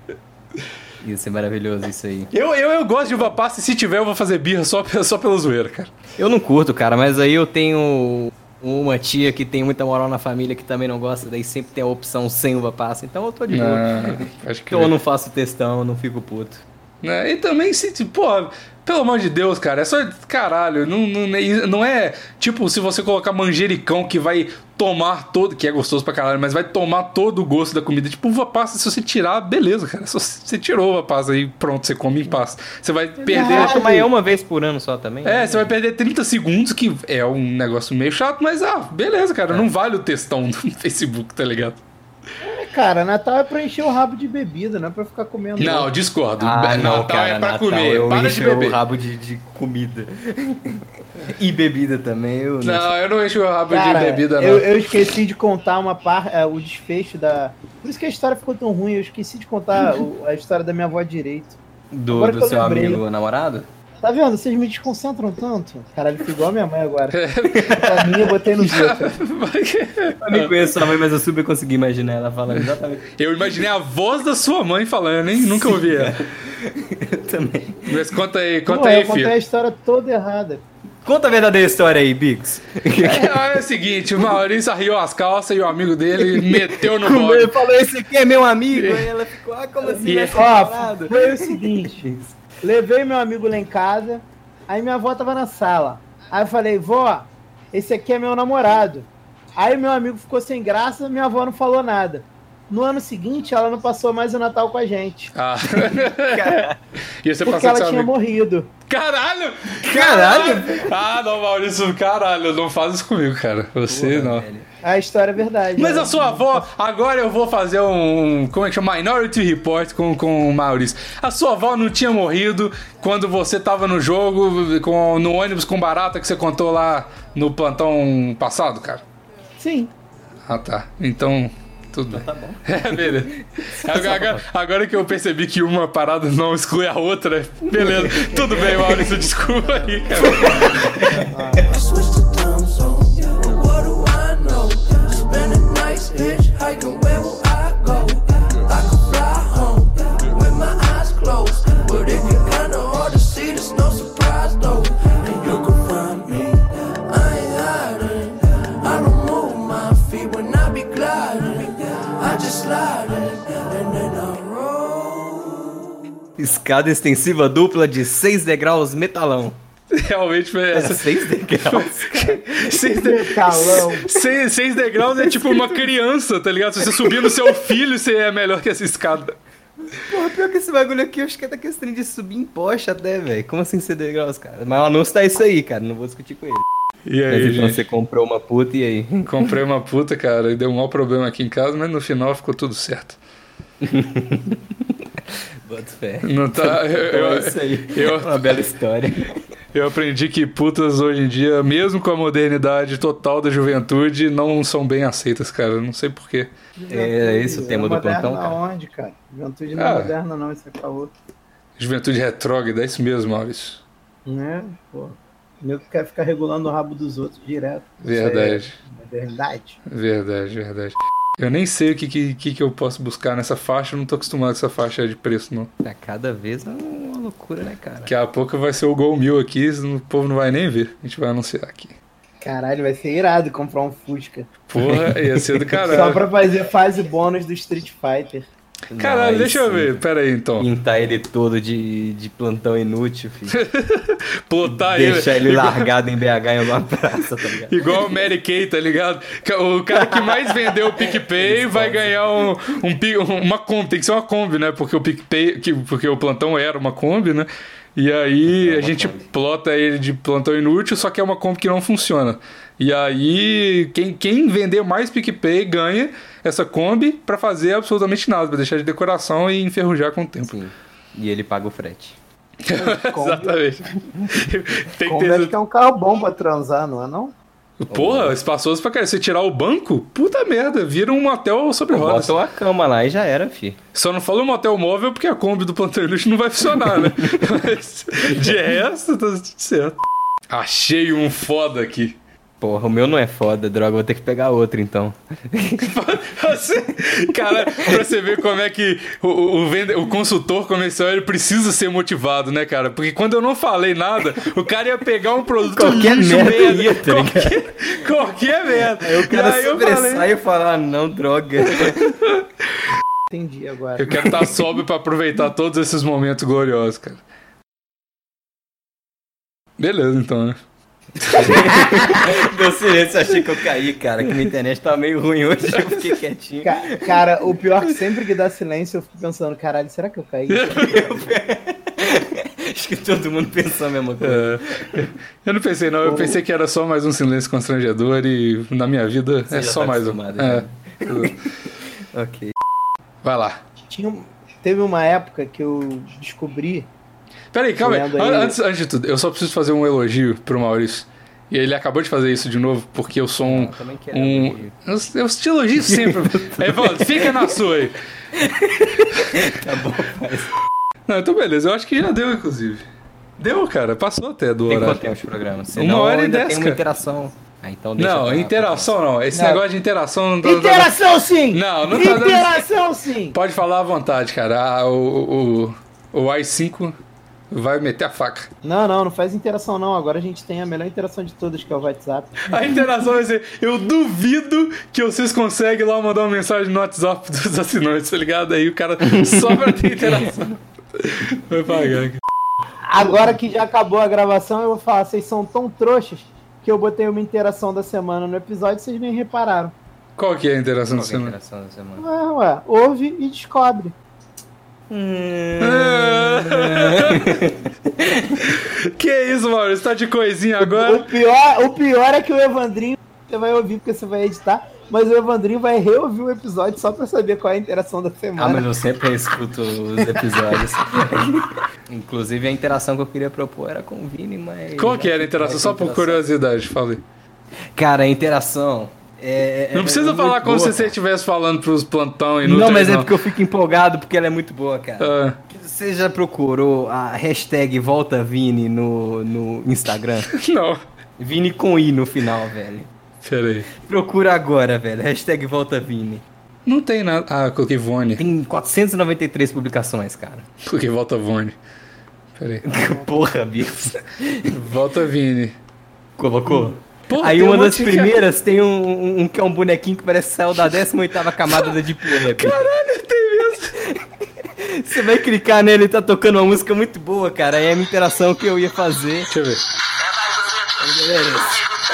Isso é maravilhoso, isso aí. Eu, eu, eu gosto de uva passa e se tiver eu vou fazer birra só, só pela zoeira, cara. Eu não curto, cara, mas aí eu tenho uma tia que tem muita moral na família que também não gosta, daí sempre tem a opção sem uva passa. Então eu tô de boa. Ah, acho que Então eu não faço textão, não fico puto. Né? E também se, tipo, pô, pelo amor de Deus, cara, é só caralho, não, não, não é tipo se você colocar manjericão que vai tomar todo, que é gostoso pra caralho, mas vai tomar todo o gosto da comida. Tipo, uva passa, se você tirar, beleza, cara. Se você tirou uva passa aí, pronto, você come em paz. Você vai perder. Verdade. Mas é uma vez por ano só também? É, você vai perder 30 segundos, que é um negócio meio chato, mas ah, beleza, cara. Não vale o textão do Facebook, tá ligado? É, cara, Natal é pra encher o rabo de bebida, não é pra ficar comendo. Não, discordo. Ah, Natal não, cara, é pra Natal comer. Eu Para de encho beber. o rabo de, de comida. e bebida também. Eu Não, eu não encho o rabo Cara, de bebida, não. eu, eu esqueci de contar uma parte, o desfecho da. Por isso que a história ficou tão ruim, eu esqueci de contar o- a história da minha avó direito. Do, do seu lembrei. amigo namorado? Tá vendo? Vocês me desconcentram tanto. Caralho, fico igual a minha mãe agora. a minha eu botei no outros. Eu nem conheço sua mãe, mas eu super consegui imaginar ela falando exatamente. Eu imaginei a voz da sua mãe falando, hein? Nunca ouvi ela. Eu também. Mas conta aí, conta Pô, aí, eu contei filho. a história toda errada. Conta a verdadeira história aí, Bix. É, é o seguinte, o Maurício arriou as calças e o amigo dele meteu no Ele bode. falou, esse aqui é meu amigo. Aí ela ficou, ah, como assim? E- vai ser Ó, foi o seguinte. Levei meu amigo lá em casa, aí minha avó tava na sala. Aí eu falei, vó, esse aqui é meu namorado. Aí meu amigo ficou sem graça, minha avó não falou nada. No ano seguinte, ela não passou mais o Natal com a gente. Ah. e você Porque ela tinha amigo. morrido. Caralho! Caralho! Ah, não, Maurício, caralho, não faz isso comigo, cara. Você Porra, não. velho. A história é verdade. Mas né? a sua avó, agora eu vou fazer um. Como é que chama? Minority Report com, com o Maurício. A sua avó não tinha morrido quando você tava no jogo, com, no ônibus com barata que você contou lá no plantão passado, cara? Sim. Ah, tá. Então, tudo bem. Tá bom. É, beleza. Agora, agora- agora que eu percebi que uma parada não exclui a outra, beleza. Tudo bem, Maurício, desculpa aí, cara. I switched the Escada extensiva dupla de 6 degraus metalão. Realmente foi Era essa. 6 degraus, cara. Seis, de... Metalão. seis, seis degraus é tipo uma criança, tá ligado? Se você subir no seu filho, você é melhor que essa escada. Porra, pior que esse bagulho aqui, eu acho que é da questão de subir em poste até, velho. Como assim 6 degraus, cara? Mas o anúncio tá isso aí, cara. Não vou discutir com ele. E Mas aí, então gente? você comprou uma puta e aí? Comprei uma puta, cara, e deu um mau problema aqui em casa, mas no final ficou tudo certo. Bota fé. Não tá. Eu, eu- é isso aí. eu- Uma bela história. eu aprendi que putas hoje em dia, mesmo com a modernidade total da juventude, não são bem aceitas, cara. Não sei porquê. É esse o tema do moderna plantão, cara? onde, cara? Juventude não Ah. é moderna, não, isso é caô. Juventude retrógrada, é isso mesmo, Maurício. Né? Pô. O nego quer ficar regulando o rabo dos outros direto. Isso Verdade. é modernidade. Verdade, verdade. Eu nem sei o que, que, que eu posso buscar nessa faixa, eu não tô acostumado com essa faixa de preço, não. Tá cada vez é uma loucura, né, cara? Daqui a pouco vai ser o Gol Mil aqui, o povo não vai nem ver. A gente vai anunciar aqui. Caralho, vai ser irado comprar um Fusca. Porra, ia ser do Só caralho. pra fazer fase bônus do Street Fighter. Caralho, Não, deixa eu ver. Pera aí, então. Pintar ele todo de, de plantão inútil, filho. Plotar ele. Deixar ele largado em BH em alguma praça, tá ligado? Igual o Mary Kay, tá ligado? O cara que mais vendeu o PicPay vai ganhar um, um, uma Kombi. Tem que ser uma Kombi, né? Porque o PicPay, que, porque o plantão era uma Kombi, né? E aí É a gente Kombi. plota ele de plantão inútil, só que é uma Kombi que não funciona. E aí quem, quem vender mais PicPay ganha essa Kombi pra fazer absolutamente nada, pra deixar de decoração e enferrujar com o tempo. Sim. E ele paga o frete. Exatamente. Tem que Kombi acho ter... que é um carro bom pra transar, não é não? Porra, espaçoso pra caralho. Você tirar o banco, puta merda, vira um motel sobre rodas. Bota uma cama lá e já era, fi. Só não falou motel móvel porque a Kombi do inútil não vai funcionar, né? Mas de resto, tá tudo certo. Achei um foda aqui. Porra, o meu não é foda, droga, vou ter que pegar outro então. Você- cara, pra você ver como é que o, o, vende- o consultor comercial ele precisa ser motivado, né, cara? Porque quando eu não falei nada, o cara ia pegar um produto Qualquer lixo, merda merda, ia, tá qualquer, qualquer merda. Aí o cara e aí eu falei, e fala, ah, não, droga. Entendi agora. eu quero estar sóbrio pra aproveitar todos esses momentos gloriosos, cara. Beleza, então, né? Deu silêncio, achei que eu caí, cara, que minha internet tá meio ruim hoje, eu fiquei quietinho. Ca- Cara, o pior é que sempre que dá silêncio eu fico pensando, caralho, será que eu caí? Acho que todo mundo pensou a mesma coisa. É, eu não pensei, não. Eu pensei que era só mais um silêncio constrangedor e na minha vida Você é só tá mais um. acostumado, É. Ok. Vai lá. Tinha, teve uma época que eu descobri. Peraí, calma aí. Antes, antes de tudo, eu só preciso fazer um elogio pro Maurício. E ele acabou de fazer isso de novo, porque eu sou um. Eu também quero um eu, eu te elogio sempre. aí, Valdo, fica na sua aí. Tá bom, faz. Não, então beleza, eu acho que já deu, inclusive. Deu, cara, passou até do Tem horário. quanto tempo de programa? Uma hora e dez, tem uma cara. interação. Ah, então deixa Não, interação não. Esse Não. negócio de interação não tá- Interação sim! Não, não tá dando- Interação sim! Pode falar à vontade, cara. Ah, o, o, o i5 vai meter a faca. Não, não, não faz interação não. Agora a gente tem a melhor interação de todas, que é o WhatsApp. A interação vai ser. Eu duvido que vocês conseguem lá mandar uma mensagem no WhatsApp dos assinantes, tá ligado? Aí o cara só pra ter interação. Vai pagar. cara. Agora que já acabou a gravação, eu vou falar, vocês são tão trouxas que eu botei uma interação da semana no episódio e vocês nem repararam. Qual que é a interação da Qual que é a semana? interação da semana? Ah, ué, ouve e descobre. que isso, Maurício? Tá de coisinha O agora? pior, o pior é que o Evandrinho, você vai ouvir porque você vai editar, mas o Evandrinho vai reouvir o episódio só pra saber qual é a interação da Ah, semana. mas eu sempre escuto os episódios. Inclusive, a interação que eu queria propor era com o Vini, mas... Qual que era a interação? Só por curiosidade, falei. Cara, a interação... É, Não é precisa muito falar como boa, se você estivesse falando pros plantão e Não, mas é porque eu fico empolgado, porque ela é muito boa, cara. Ah, Você já procurou a hashtag Volta Vini no, no Instagram? não. Vini com I no final, velho. Pera aí. Procura agora, velho. Hashtag Volta Vini. Não tem nada. Ah, coloquei Vone. Tem 493 publicações, cara. Coloquei Volta Vone. Pera aí. Porra, bicho. Volta Vini. Colocou? Pô, Aí tem um uma das monte que- primeiras tem um, um- que é um bonequinho que parece que saiu da 18ª camada da Deep Web. Caralho, tem mesmo. Você vai clicar nele, tá tocando uma música muito boa, cara. Aí é a minha interação que eu ia fazer. Deixa eu ver.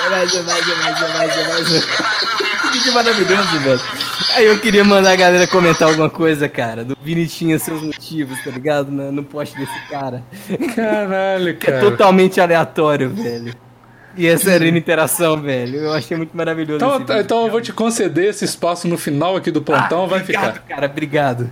É mais, é mais, é mais, é mais, é mais. Que maravilhoso, velho. Aí eu queria mandar a galera comentar alguma coisa, cara. Do Vini tinha seus motivos, tá ligado? No, no post desse cara. Caralho, é cara. totalmente aleatório, velho. E essa era a interação, velho. Eu achei muito maravilhoso. Então, esse vídeo, então eu vou te conceder esse espaço no final aqui do plantão, vai obrigado, ficar. cara, obrigado.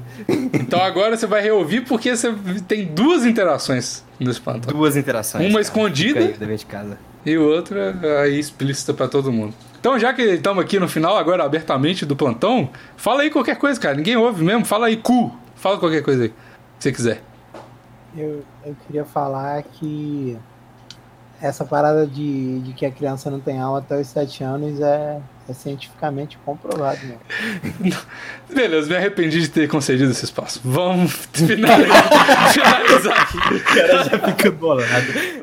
Então agora você vai reouvir porque você tem duas interações nesse plantão. Duas interações. Uma cara. escondida. Fica aí, dever de casa. E outra aí explícita pra todo mundo. Então, já que estamos aqui no final, agora abertamente do plantão, fala aí qualquer coisa, cara. Ninguém ouve mesmo. Fala aí, cu. Fala qualquer coisa aí. Se você quiser. Eu, eu queria falar que essa parada de, de que a criança não tem alma até os 7 anos é, é cientificamente comprovado, né? Beleza, me arrependi de ter concedido esse espaço. Vamos finalizar, finalizar aqui. Fica bolado.